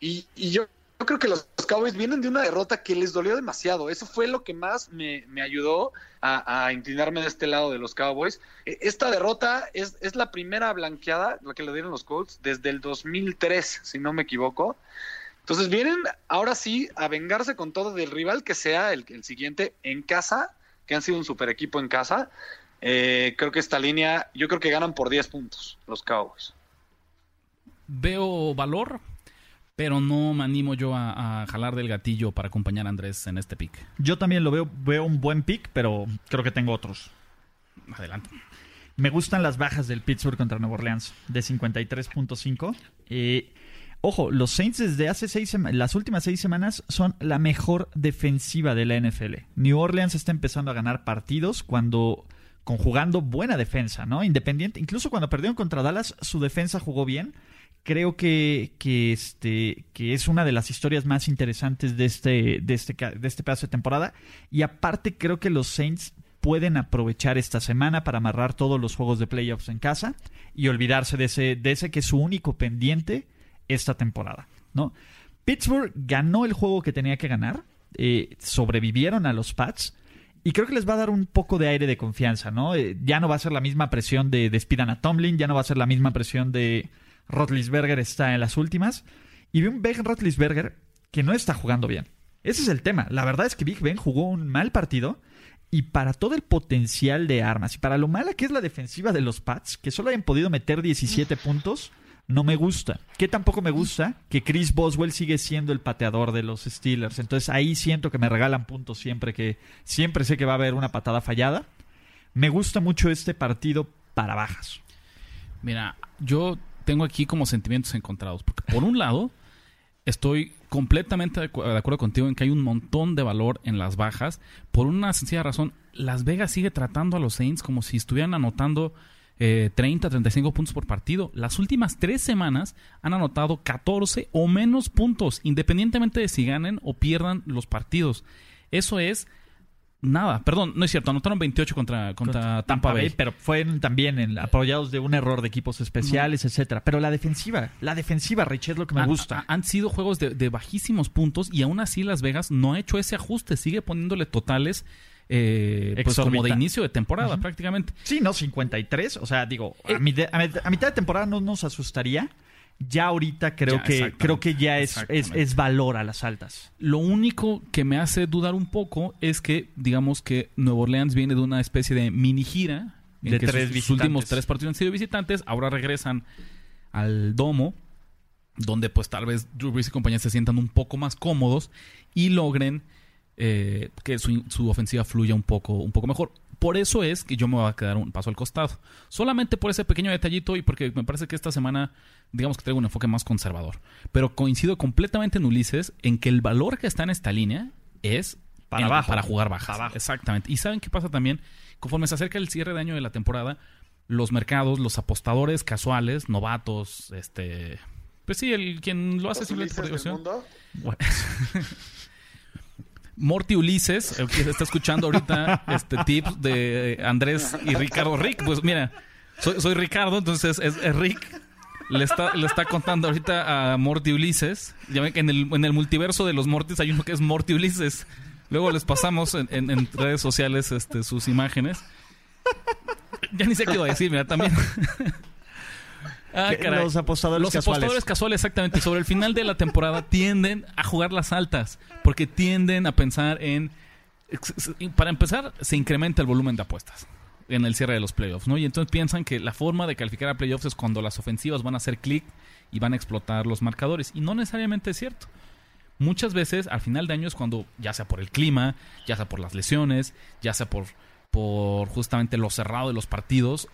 Y, y yo, yo creo que los, Cowboys vienen de una derrota que les dolió demasiado. Eso fue lo que más me, me ayudó a, a inclinarme de este lado de los Cowboys. E- Esta derrota es, es la primera blanqueada, la que le dieron los Colts, desde el 2003, si no me equivoco. Entonces vienen ahora sí a vengarse con todo del rival que sea el, el siguiente en casa, que han sido un super equipo en casa. Eh, creo que esta línea, yo creo que ganan por 10 puntos los Cowboys. Veo valor, pero no me animo yo a, a jalar del gatillo para acompañar a Andrés en este pick. Yo también lo veo, veo un buen pick, pero creo que tengo otros. Adelante. Me gustan las bajas del Pittsburgh contra Nueva Orleans de 53.5. Eh, ojo, los Saints desde hace seis las últimas seis semanas son la mejor defensiva de la NFL. New Orleans está empezando a ganar partidos cuando conjugando buena defensa, ¿no? Independiente, incluso cuando perdieron contra Dallas, su defensa jugó bien. Creo que, que, este, que es una de las historias más interesantes de este, de, este, de este pedazo de temporada. Y aparte creo que los Saints pueden aprovechar esta semana para amarrar todos los juegos de playoffs en casa y olvidarse de ese, de ese que es su único pendiente esta temporada, ¿no? Pittsburgh ganó el juego que tenía que ganar, eh, sobrevivieron a los Pats y creo que les va a dar un poco de aire de confianza, ¿no? Eh, ya no va a ser la misma presión de despidan a Tomlin, ya no va a ser la misma presión de Rotlisberger está en las últimas y vi un Ben Rotlisberger que no está jugando bien. Ese es el tema. La verdad es que Big Ben jugó un mal partido y para todo el potencial de armas y para lo mala que es la defensiva de los Pats, que solo hayan podido meter 17 puntos, no me gusta. Que tampoco me gusta que Chris Boswell sigue siendo el pateador de los Steelers. Entonces ahí siento que me regalan puntos siempre que siempre sé que va a haber una patada fallada. Me gusta mucho este partido para bajas. Mira, yo tengo aquí como sentimientos encontrados. Porque por un lado, estoy completamente de, acu- de acuerdo contigo en que hay un montón de valor en las bajas. Por una sencilla razón, Las Vegas sigue tratando a los Saints como si estuvieran anotando eh, 30, 35 puntos por partido. Las últimas tres semanas han anotado 14 o menos puntos, independientemente de si ganen o pierdan los partidos. Eso es nada. Perdón, no es cierto. Anotaron 28 contra, contra, Tampa, Bay. pero fueron también en- apoyados de un error de equipos especiales, etcétera. Pero la defensiva, la defensiva, Rich, es lo que me Han- gusta. Han, sido juegos de, de bajísimos puntos y aún así Las Vegas no ha hecho ese ajuste. Sigue poniéndole totales eh, pues como de inicio de temporada prácticamente. Sí, no, 53. O sea, digo, a, mi- a mi- a mitad de temporada no nos asustaría. Ya ahorita creo Ya, que creo que ya es, es, es valor a las altas. Lo único que me hace dudar un poco es que, digamos que Nueva Orleans viene de una especie de mini gira. En De que tres sus, sus visitantes. últimos tres partidos han sido visitantes. Ahora regresan al domo, donde pues tal vez Drew Brees y compañía se sientan un poco más cómodos y logren eh, que su, su ofensiva fluya un poco, un poco mejor. Por eso es que yo me voy a quedar un paso al costado. Solamente por ese pequeño detallito y porque me parece que esta semana, digamos que traigo un enfoque más conservador. Pero coincido completamente en Ulises en que el valor que está en esta línea es Para en- abajo. para jugar bajas. Para abajo. Exactamente. Y saben qué pasa también, conforme se acerca el cierre de año de la temporada, los mercados, los apostadores casuales, novatos, este, pues sí, el quien lo hace simplemente por diversión. Bueno. Morty Ulises, el que está escuchando ahorita este tips de Andrés y Ricardo. Rick, pues mira, soy, soy Ricardo, entonces es, es Rick. Le está, le está contando ahorita a Morty Ulises. Ya ven que en el, en el multiverso de los Mortys hay uno que es Morty Ulises. Luego les pasamos en, en- en redes sociales este, sus imágenes. Ya ni sé qué iba a decir, mira, también. Ah, caray. los apostadores Los casuales. apostadores casuales, exactamente. Sobre el final de la temporada tienden a jugar las altas. Porque tienden a pensar en. Para empezar, se incrementa el volumen de apuestas en el cierre de los playoffs, ¿no? Y entonces piensan que la forma de calificar a playoffs es cuando las ofensivas van a hacer clic y van a explotar los marcadores. Y no necesariamente es cierto. Muchas veces al final de año es cuando, ya sea por el clima, ya sea por las lesiones, ya sea por, por justamente lo cerrado de los partidos,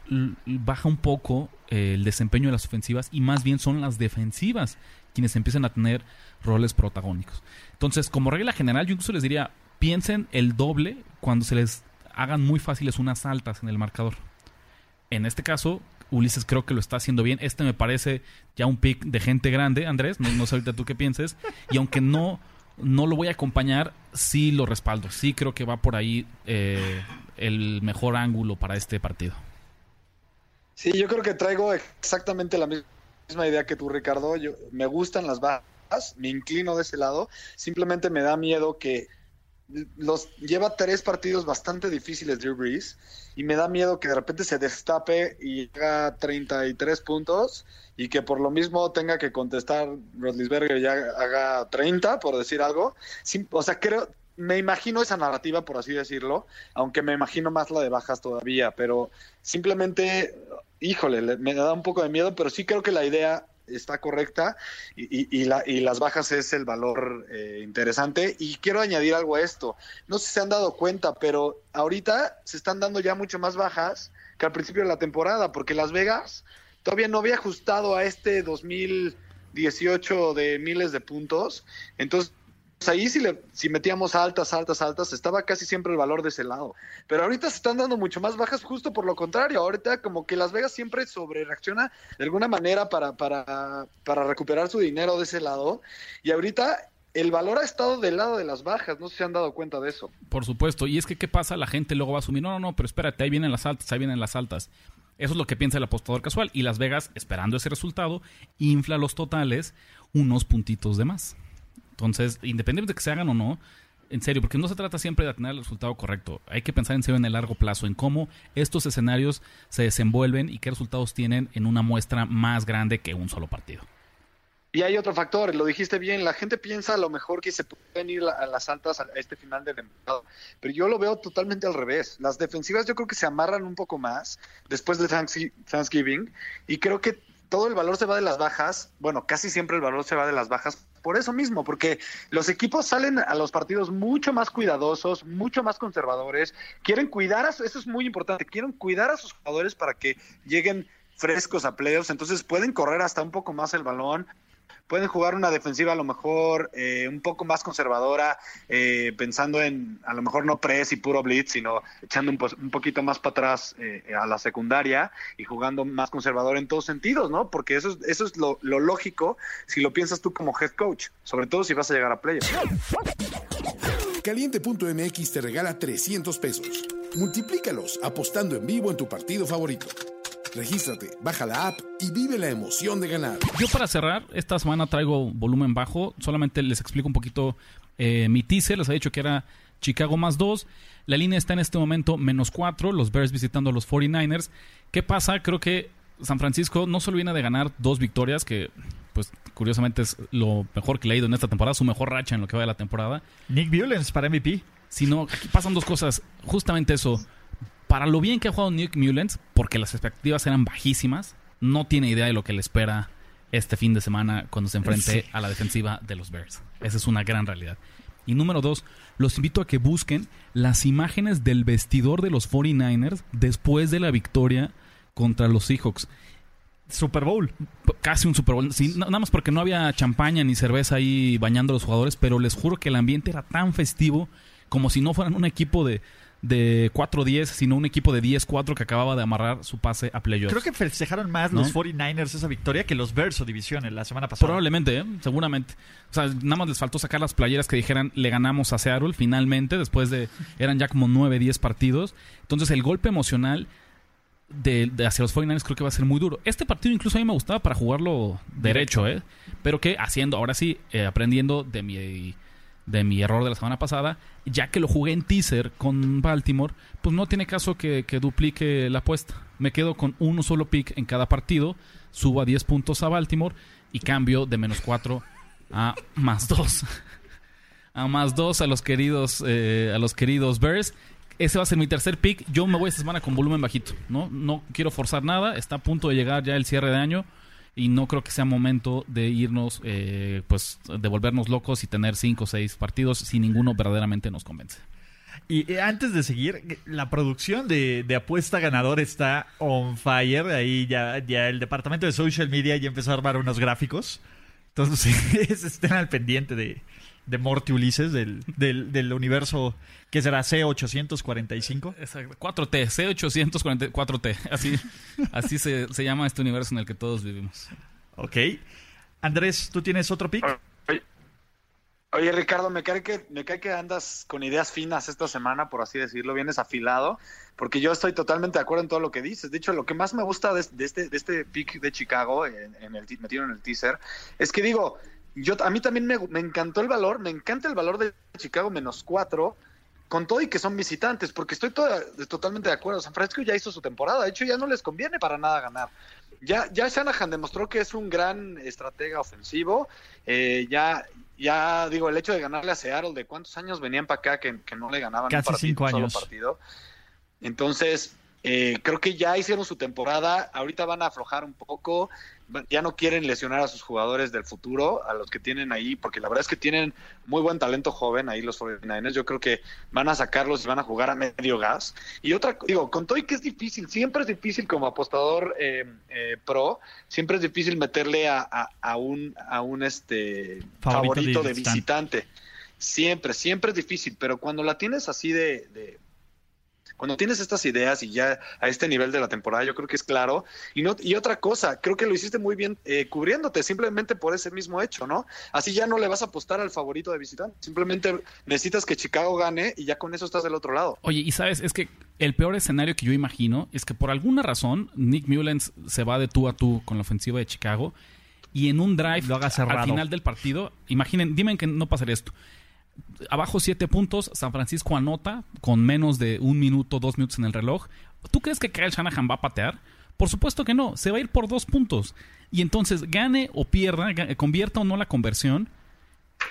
baja un poco eh, el desempeño de las ofensivas y más bien son las defensivas quienes empiezan a tener roles protagónicos. Entonces, como regla general, yo incluso les diría, piensen el doble cuando se les hagan muy fáciles unas altas en el marcador. En este caso, Ulises creo que lo está haciendo bien. Este me parece ya un pick de gente grande, Andrés. No, sé ahorita tú qué pienses. Y aunque no, no lo voy a acompañar, sí lo respaldo. Sí creo que va por ahí eh, el mejor ángulo para este partido. Sí, yo creo que traigo exactamente la misma idea que tú, Ricardo. Yo, me gustan las bajas, me inclino de ese lado. Simplemente me da miedo que los lleva tres partidos bastante difíciles Drew Brees y me da miedo que de repente se destape y haga 33 puntos y que por lo mismo tenga que contestar Rodlisberger ya haga 30 por decir algo. O sea, creo me imagino esa narrativa por así decirlo, aunque me imagino más la de bajas todavía, pero simplemente híjole, le- me da un poco de miedo, pero sí creo que la idea está correcta y, y- la- y las bajas es el valor eh, interesante. Y quiero añadir algo a esto. No sé si se han dado cuenta, pero ahorita se están dando ya mucho más bajas que al principio de la temporada, porque Las Vegas todavía no había ajustado a este 2018 de miles de puntos. Entonces, ahí si, le, si metíamos altas, altas, altas, estaba casi siempre el valor de ese lado. Pero ahorita se están dando mucho más bajas justo por lo contrario. Ahorita como que Las Vegas siempre sobre reacciona de alguna manera para, para, para recuperar su dinero de ese lado. Y ahorita el valor ha estado del lado de las bajas. No se han dado cuenta de eso. Por supuesto. Y es que, ¿qué pasa? La gente luego va a asumir, no, no, no, pero espérate, ahí vienen las altas, ahí vienen las altas. Eso es lo que piensa el apostador casual. Y Las Vegas, esperando ese resultado, infla los totales unos puntitos de más. Entonces, independientemente de que se hagan o no, en serio, porque no se trata siempre de tener el resultado correcto. Hay que pensar en serio en el largo plazo, en cómo estos escenarios se desenvuelven y qué resultados tienen en una muestra más grande que un solo partido. Y hay otro factor, lo dijiste bien, la gente piensa a lo mejor que se pueden ir a las altas a este final de temporada, pero yo lo veo totalmente al revés. Las defensivas yo creo que se amarran un poco más después de Thanks- Thanksgiving y creo que todo el valor se va de las bajas, bueno, casi siempre el valor se va de las bajas por eso mismo, porque los equipos salen a los partidos mucho más cuidadosos, mucho más conservadores, quieren cuidar a eso es muy importante, quieren cuidar a sus jugadores para que lleguen frescos a playoffs, entonces pueden correr hasta un poco más el balón, pueden jugar una defensiva a lo mejor eh, un poco más conservadora, eh, pensando en a lo mejor no press y puro blitz, sino echando un, poquito más para atrás eh, a la secundaria y jugando más conservador en todos sentidos, ¿no? Porque eso es, eso es lo, lo lógico si lo piensas tú como head coach, sobre todo si vas a llegar a playoffs. Caliente.mx te regala 300 pesos. Multiplícalos apostando en vivo en tu partido favorito. Regístrate, baja la app y vive la emoción de ganar. Yo para cerrar, esta semana traigo volumen bajo. Solamente les explico un poquito eh, mi teaser. Les había dicho que era Chicago más 2. La línea está en este momento menos 4. Los Bears visitando a los 49ers. ¿Qué pasa? Creo que San Francisco no solo viene de ganar dos victorias, que pues curiosamente es lo mejor que le ha ido en esta temporada, su mejor racha en lo que va de la temporada. Nick Mullens para MVP. Sino, pasan dos cosas. Justamente eso. Para lo bien que ha jugado Nick Mullens, porque las expectativas eran bajísimas, no tiene idea de lo que le espera este fin de semana cuando se enfrente Sí. a la defensiva de los Bears. Esa es una gran realidad. Y número dos, los invito a que busquen las imágenes del vestidor de los 49ers después de la victoria contra los Seahawks. Super Bowl. Casi un Super Bowl. Sí, na- nada más porque no había champaña ni cerveza ahí bañando a los jugadores, pero les juro que el ambiente era tan festivo como si no fueran un equipo de, de 4-10, sino un equipo de 10-4 que acababa de amarrar su pase a playoffs. Creo que festejaron más ¿No? los 49ers esa victoria que los Bears o divisiones la semana pasada. Probablemente, ¿eh? seguramente. O sea, nada más les faltó sacar las playeras que dijeran le ganamos a Seattle finalmente, después de eran ya como 9, 10 partidos. Entonces el golpe emocional de, de hacia los 49ers creo que va a ser muy duro. Este partido incluso a mí me gustaba para jugarlo derecho, ¿eh? pero que haciendo, ahora sí, eh, aprendiendo de mi, de mi error de la semana pasada, ya que lo jugué en teaser con Baltimore, pues no tiene caso que, que duplique la apuesta. Me quedo con uno solo pick en cada partido, subo a 10 puntos a Baltimore y cambio de menos 4 a más 2. a más 2 a los queridos eh, a los queridos Bears. Ese va a ser mi tercer pick. Yo me voy esta semana con volumen bajito, ¿no? No quiero forzar nada. Está a punto de llegar ya el cierre de año y no creo que sea momento de irnos, eh, pues, de volvernos locos y tener cinco o seis partidos si ninguno verdaderamente nos convence. Y eh, antes de seguir, la producción de, de apuesta ganador está on fire. Ahí ya, ya el departamento de social media ya empezó a armar unos gráficos. Entonces estén al pendiente de, de Morty Ulises, del, del, del universo que será C845. Exacto. 4T, C844T. Así, así se, se llama este universo en el que todos vivimos. Ok. Andrés, ¿tú tienes otro pick? Oye, oye, Ricardo, me cae, que, me cae que andas con ideas finas esta semana, por así decirlo, vienes afilado, porque yo estoy totalmente de acuerdo en todo lo que dices. De hecho, lo que más me gusta de, de este, de este pick de Chicago, en, en el, ti- metido en el teaser, es que digo, yo a mí también me, me encantó el valor, me encanta el valor de Chicago menos cuatro, con todo y que son visitantes, porque estoy toda- totalmente de acuerdo. San Francisco ya hizo su temporada, de hecho ya no les conviene para nada ganar. Ya, ya Shanahan demostró que es un gran estratega ofensivo. eh, ya, ya digo, el hecho de ganarle a Seattle, de cuántos años venían para acá que, que no le ganaban Casi un partido, cinco un solo años. partido. Entonces, eh, creo que ya hicieron su temporada, ahorita van a aflojar un poco, ya no quieren lesionar a sus jugadores del futuro, a los que tienen ahí, porque la verdad es que tienen muy buen talento joven ahí los 49ers, yo creo que van a sacarlos y van a jugar a medio gas. Y otra, digo, con todo y que es difícil, siempre es difícil como apostador eh, eh, pro, siempre es difícil meterle a, a- a un, a un este Favorito favorito, de de visitante. Siempre, siempre es difícil, pero cuando la tienes así de, de- cuando tienes estas ideas y ya a este nivel de la temporada, yo creo que es claro. Y no y otra cosa, creo que lo hiciste muy bien eh, cubriéndote simplemente por ese mismo hecho, ¿no? Así ya no le vas a apostar al favorito de visitante. Simplemente necesitas que Chicago gane y ya con eso estás del otro lado. Oye, y sabes, es que el peor escenario que yo imagino es que por alguna razón Nick Mullens se va de tú a tú con la ofensiva de Chicago y en un drive Lo haga cerrado. al final del partido, imaginen, dime que no pasaría esto. Abajo siete puntos, San Francisco anota con menos de un minuto, dos minutos en el reloj. ¿Tú crees que Kyle Shanahan va a patear? Por supuesto que no, se va a ir por dos puntos. Y entonces, gane o pierda, ga- convierta o no la conversión,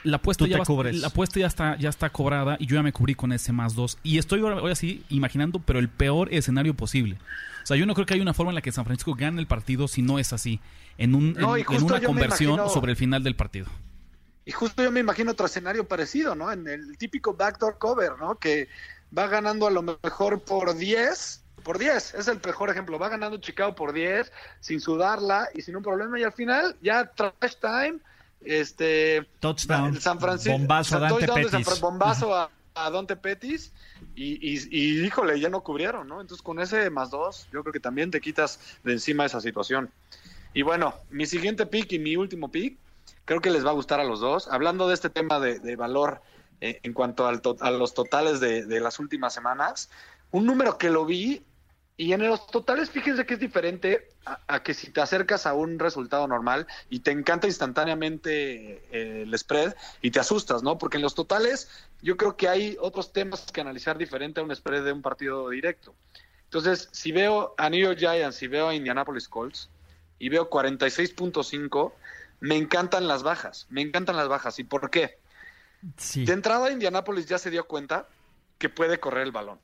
la apuesta, ya, te va- cubres. la apuesta ya está, ya está cobrada y yo ya me cubrí con ese más dos. Y estoy ahora, ahora sí imaginando, pero el peor escenario posible. O sea, yo no creo que haya una forma en la que San Francisco gane el partido si no es así. En, un, No, en- en una conversión imagino- sobre el final del partido. Y justo yo me imagino otro escenario parecido, ¿no? En el típico backdoor cover, ¿no? Que va ganando a lo mejor por 10, por 10, es el mejor ejemplo, va ganando Chicago por 10, sin sudarla y sin un problema, y al final, ya trash time, este... Touchdown. San Francisco, Bombazo a Dante de San. Fran- bombazo a, a Dante Pettis, y, y, y, híjole, ya no cubrieron, ¿no? Entonces con ese más dos, yo creo que también te quitas de encima esa situación. Y bueno, mi siguiente pick y mi último pick, creo que les va a gustar a los dos. Hablando de este tema de, valor eh, en cuanto al to- a los totales de, de las últimas semanas, un número que lo vi y en los totales fíjense que es diferente a, a que si te acercas a un resultado normal y te encanta instantáneamente eh, el spread y te asustas, ¿no? Porque en los totales yo creo que hay otros temas que analizar diferente a un spread de un partido directo. Entonces, si veo a New York Giants, si veo a Indianapolis Colts y veo 46.5, me encantan las bajas, me encantan las bajas. ¿Y por qué? Sí. De entrada, Indianapolis ya se dio cuenta que puede correr el balón,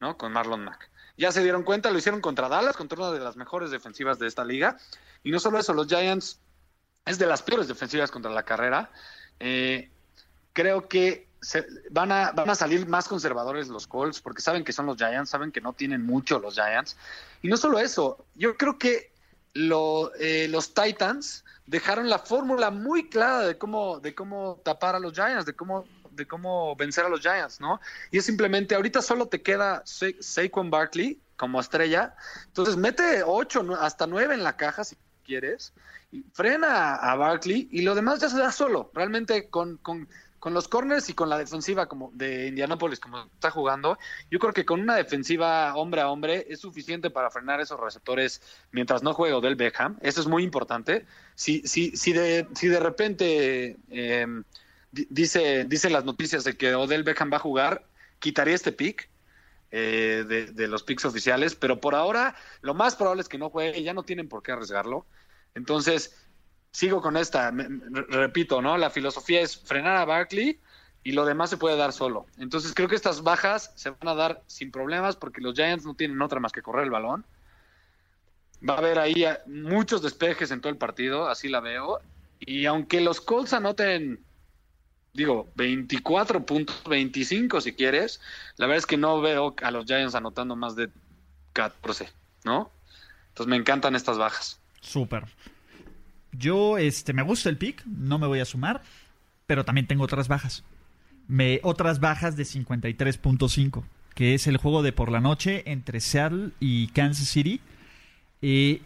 ¿no? Con Marlon Mack. Ya se dieron cuenta, lo hicieron contra Dallas, contra una de las mejores defensivas de esta liga. Y no solo eso, los Giants es de las peores defensivas contra la carrera. Eh, creo que se, van, a, van a salir más conservadores los Colts porque saben que son los Giants, saben que no tienen mucho los Giants. Y no solo eso, yo creo que lo, eh, los Titans dejaron la fórmula muy clara de cómo, de cómo tapar a los Giants, de cómo, de cómo vencer a los Giants, ¿no? Y es simplemente, ahorita solo te queda Sa Saquon Barkley como estrella, entonces mete 8 hasta 9 en la caja si quieres, y frena a Barkley y lo demás ya se da solo, realmente con, con, con los corners y con la defensiva como de Indianapolis como está jugando, yo creo que con una defensiva hombre a hombre es suficiente para frenar esos receptores mientras no juegue Odell Beckham. Eso es muy importante. Si, si, si, de, si de repente eh, dice, dice las noticias de que Odell Beckham va a jugar, quitaría este pick. Eh, de, de los picks oficiales, pero por ahora lo más probable es que no juegue, ya no tienen por qué arriesgarlo. Entonces, sigo con esta, me, repito, ¿no? La filosofía es frenar a Barkley y lo demás se puede dar solo. Entonces creo que estas bajas se van a dar sin problemas porque los Giants no tienen otra más que correr el balón. Va a haber ahí muchos despejes en todo el partido, así la veo. Y aunque los Colts anoten, digo, 24 puntos, 25 si quieres, la verdad es que no veo a los Giants anotando más de 14, ¿no? Entonces me encantan estas bajas. Súper. Yo, este, me gusta el pick, no me voy a sumar, pero también tengo otras bajas. Me, otras bajas de 53.5, que es el juego de por la noche entre Seattle y Kansas City. Eh,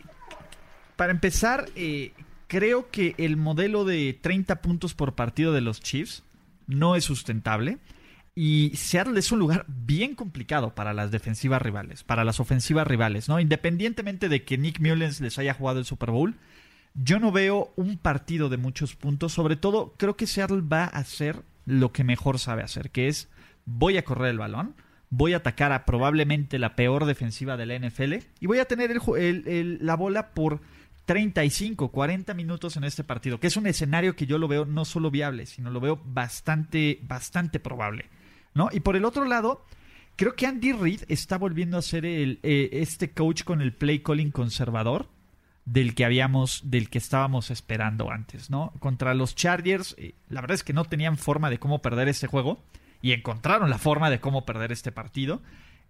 para empezar, eh, creo que el modelo de 30 puntos por partido de los Chiefs no es sustentable. Y Seattle es un lugar bien complicado para las defensivas rivales, para las ofensivas rivales, ¿no? Independientemente de que Nick Mullens les haya jugado el Super Bowl, yo no veo un partido de muchos puntos. Sobre todo, creo que Seattle va a hacer lo que mejor sabe hacer, que es voy a correr el balón, voy a atacar a probablemente la peor defensiva de la NFL y voy a tener el, la bola por 35, 40 minutos en este partido, que es un escenario que yo lo veo no solo viable, sino lo veo bastante, bastante probable. ¿no? Y por el otro lado, creo que Andy Reid está volviendo a ser el, eh, este coach con el play calling conservador del que habíamos, del que estábamos esperando antes, ¿no? Contra los Chargers, eh, la verdad es que no tenían forma de cómo perder este juego y encontraron la forma de cómo perder este partido.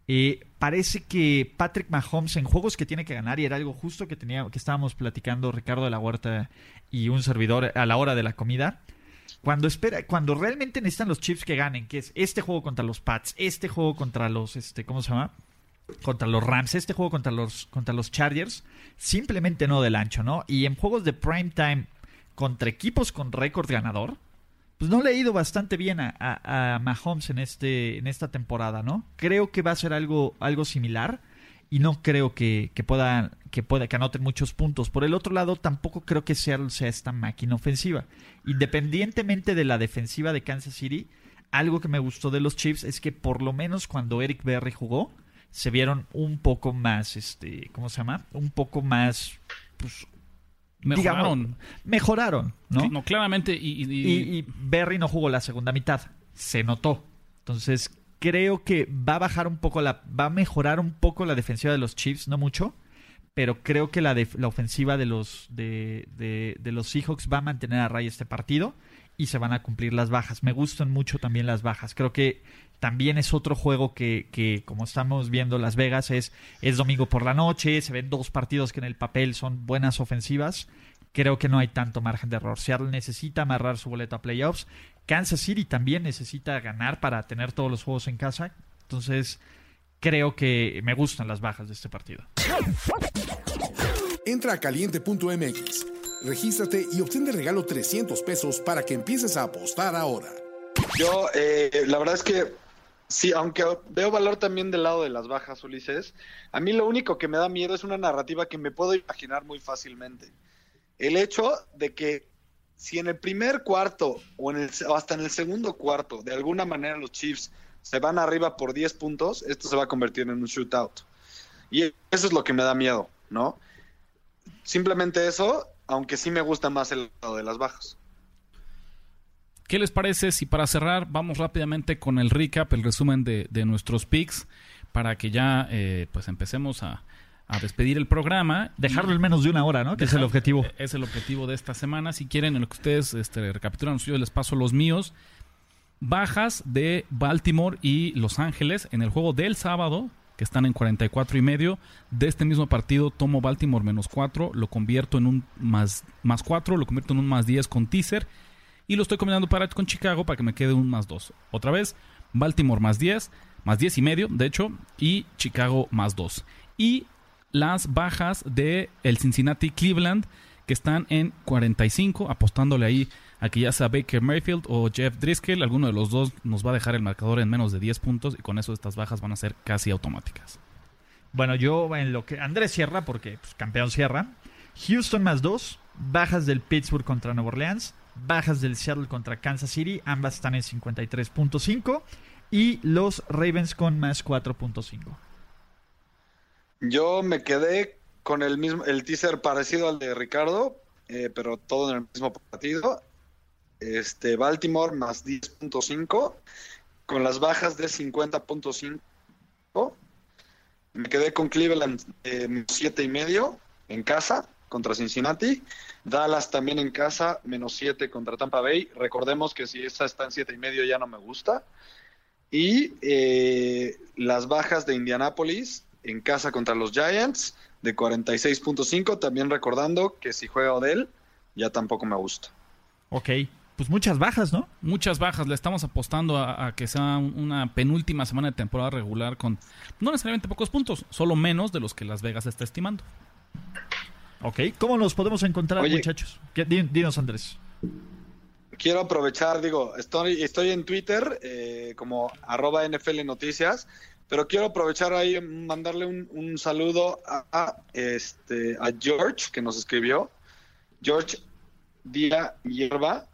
Eh, parece que Patrick Mahomes en juegos que tiene que ganar y era algo justo que tenía que estábamos platicando Ricardo de la Huerta y un servidor a la hora de la comida cuando espera, cuando realmente necesitan los Chiefs que ganen, que es este juego contra los Pats, este juego contra los, este, ¿cómo se llama? Contra los Rams, este juego contra los, contra los Chargers, simplemente no del ancho, ¿no? Y en juegos de prime time contra equipos con récord ganador, pues no le ha ido bastante bien a, Mahomes en este, en esta temporada, ¿no? Creo que va a ser algo, algo similar y no creo que, que pueda que pueda que anoten muchos puntos. Por el otro lado, tampoco creo que sea esta máquina ofensiva. Independientemente de la defensiva de Kansas City, algo que me gustó de los Chiefs es que por lo menos cuando Eric Berry jugó, se vieron un poco más, este, ¿cómo se llama? Un poco más, pues, mejoraron, digamos, mejoraron, ¿no? Sí, no claramente y, y, y, y Berry no jugó la segunda mitad, se notó. Entonces creo que va a bajar un poco la, va a mejorar un poco la defensiva de los Chiefs, no mucho, pero creo que la, de, la ofensiva de los, de, de, de, los Seahawks va a mantener a raya este partido y se van a cumplir las bajas. Me gustan mucho también las bajas. Creo que también es otro juego que, que como estamos viendo Las Vegas, es, es domingo por la noche, se ven dos partidos que en el papel son buenas ofensivas. Creo que no hay tanto margen de error. Seattle necesita amarrar su boleto a playoffs. Kansas City también necesita ganar para tener todos los juegos en casa. Entonces, creo que me gustan las bajas de este partido. Entra a caliente.mx, regístrate y obtén de regalo 300 pesos para que empieces a apostar ahora. Yo, eh, la verdad es que sí, aunque veo valor también del lado de las bajas, Ulises, a mí lo único que me da miedo es una narrativa que me puedo imaginar muy fácilmente. El hecho de que si en el primer cuarto o, en el, o hasta en el segundo cuarto, de alguna manera los Chiefs se van arriba por 10 puntos, esto se va a convertir en un shootout. Y eso es lo que me da miedo, ¿no? Simplemente eso, aunque sí me gusta más el lado de las bajas. ¿Qué les parece si para cerrar vamos rápidamente con el recap, el resumen de, de nuestros picks, para que ya eh, pues empecemos a, a despedir el programa. Dejarlo en menos de una hora, ¿no? Que es el objetivo. Es el objetivo de esta semana. Si quieren, en lo que ustedes este, recapitulan, yo les paso los míos. Bajas de Baltimore y Los Ángeles en el juego del sábado, que están en 44 y medio. De este mismo partido tomo Baltimore menos 4, lo convierto en un más, más 4, lo convierto en un más 10 con teaser. Y lo estoy combinando para, con Chicago para que me quede un más 2. Otra vez, Baltimore más 10, más 10 y medio, de hecho, y Chicago más 2. Y las bajas de el Cincinnati Cleveland que están en 45, apostándole ahí a que ya sea Baker Mayfield o Jeff Driscoll, alguno de los dos nos va a dejar el marcador en menos de 10 puntos y con eso estas bajas van a ser casi automáticas. Bueno, yo en lo que Andrés cierra, porque pues, campeón cierra, Houston más 2, bajas del Pittsburgh contra Nueva Orleans, bajas del Seattle contra Kansas City, ambas están en 53.5 y los Ravens con más 4.5. Yo me quedé con el mismo, el teaser parecido al de Ricardo, eh, pero todo en el mismo partido. Este, Baltimore más 10.5, con las bajas de 50.5. Me quedé con Cleveland eh, siete y medio en casa contra Cincinnati. Dallas también en casa, menos 7 contra Tampa Bay. Recordemos que si esa está en siete y medio ya no me gusta. Y eh, las bajas de Indianapolis en casa contra los Giants de 46.5. También recordando que si juega Odell, ya tampoco me gusta. Ok, pues muchas bajas, ¿no? Muchas bajas. Le estamos apostando a, a, que sea una penúltima semana de temporada regular con no necesariamente pocos puntos, solo menos de los que Las Vegas está estimando. Ok, ¿cómo nos podemos encontrar, Oye, muchachos? Dinos, Andrés. Quiero aprovechar, digo, estoy, estoy en Twitter eh, como arroba NFL Noticias pero quiero aprovechar ahí mandarle un, un saludo a, a, este a George que nos escribió George Díaz Hierba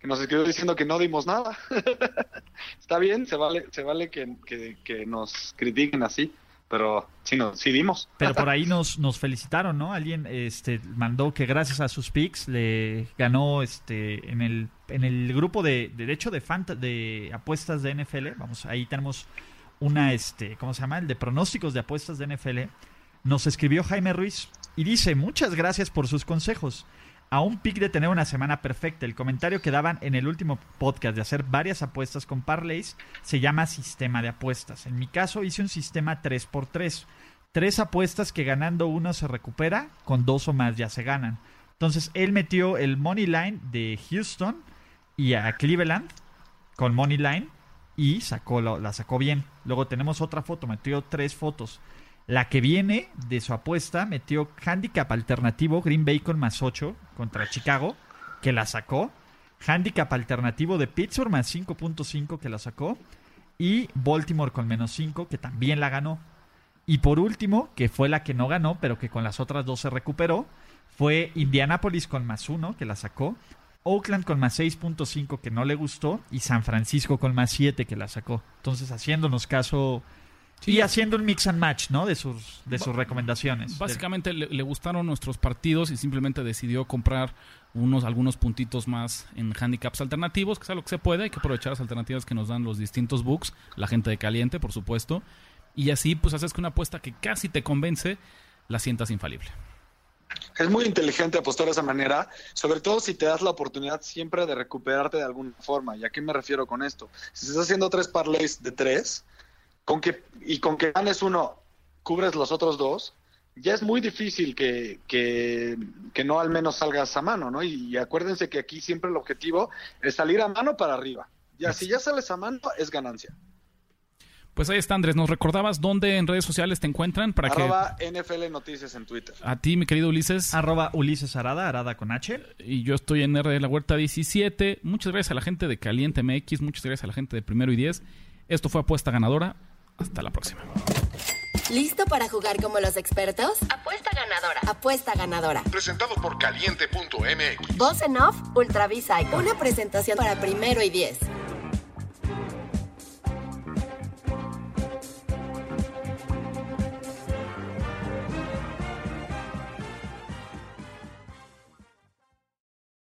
que nos escribió diciendo que no dimos nada está bien se vale se vale que, que, que nos critiquen así pero sí, no, sí dimos. Pero por ahí nos, nos felicitaron, ¿no? Alguien este, mandó que gracias a sus picks le ganó este en el, en el grupo de, de hecho de, fanta, de apuestas de NFL. Vamos, ahí tenemos una, este, ¿cómo se llama? El de pronósticos de apuestas de NFL, nos escribió Jaime Ruiz y dice, muchas gracias por sus consejos. A un pick de tener una semana perfecta, el comentario que daban en el último podcast de hacer varias apuestas con parlays se llama sistema de apuestas. En mi caso hice un sistema 3x3. Tres apuestas que ganando uno se recupera, con dos o más ya se ganan. Entonces él metió el money line de Houston y a Cleveland con money line y sacó, la sacó bien. Luego tenemos otra foto, metió tres fotos. La que viene de su apuesta metió handicap alternativo Green Bay con más 8 contra Chicago, que la sacó. Handicap alternativo de Pittsburgh más 5.5 que la sacó. Y Baltimore con menos 5 que también la ganó. Y por último, que fue la que no ganó, pero que con las otras dos se recuperó, fue Indianapolis con más 1 que la sacó. Oakland con más 6.5 que no le gustó y San Francisco con más 7 que la sacó. Entonces, haciéndonos caso sí. y haciendo un mix and match, ¿no? De sus, de sus recomendaciones. Básicamente le, le, gustaron nuestros partidos y simplemente decidió comprar unos algunos puntitos más en handicaps alternativos, que es algo que se puede. Hay que aprovechar las alternativas que nos dan los distintos books, la gente de caliente, por supuesto. Y así, pues haces que una apuesta que casi te convence, la sientas infalible. Es muy inteligente apostar de esa manera, sobre todo si te das la oportunidad siempre de recuperarte de alguna forma. ¿Y a qué me refiero con esto? Si estás haciendo tres parlays de tres, con que, y con que ganes uno, cubres los otros dos, ya es muy difícil que, que, que no al menos salgas a mano, ¿no? Y, y, acuérdense que aquí siempre el objetivo es salir a mano para arriba. Ya, si ya sales a mano, es ganancia. Pues ahí está, Andrés. ¿Nos recordabas dónde en redes sociales te encuentran? Para Arroba que... NFL Noticias en Twitter. A ti, mi querido Ulises. Arroba Ulises Arada, Arada con H. Y yo estoy en R de la Huerta 17. Muchas gracias a la gente de Caliente MX. Muchas gracias a la gente de Primero y Diez. Esto fue Apuesta Ganadora. Hasta la próxima. ¿Listo para jugar como los expertos? Apuesta ganadora. Apuesta ganadora. Presentado por caliente.mx. Voz en off, Ultravisa. Una presentación para Primero y Diez.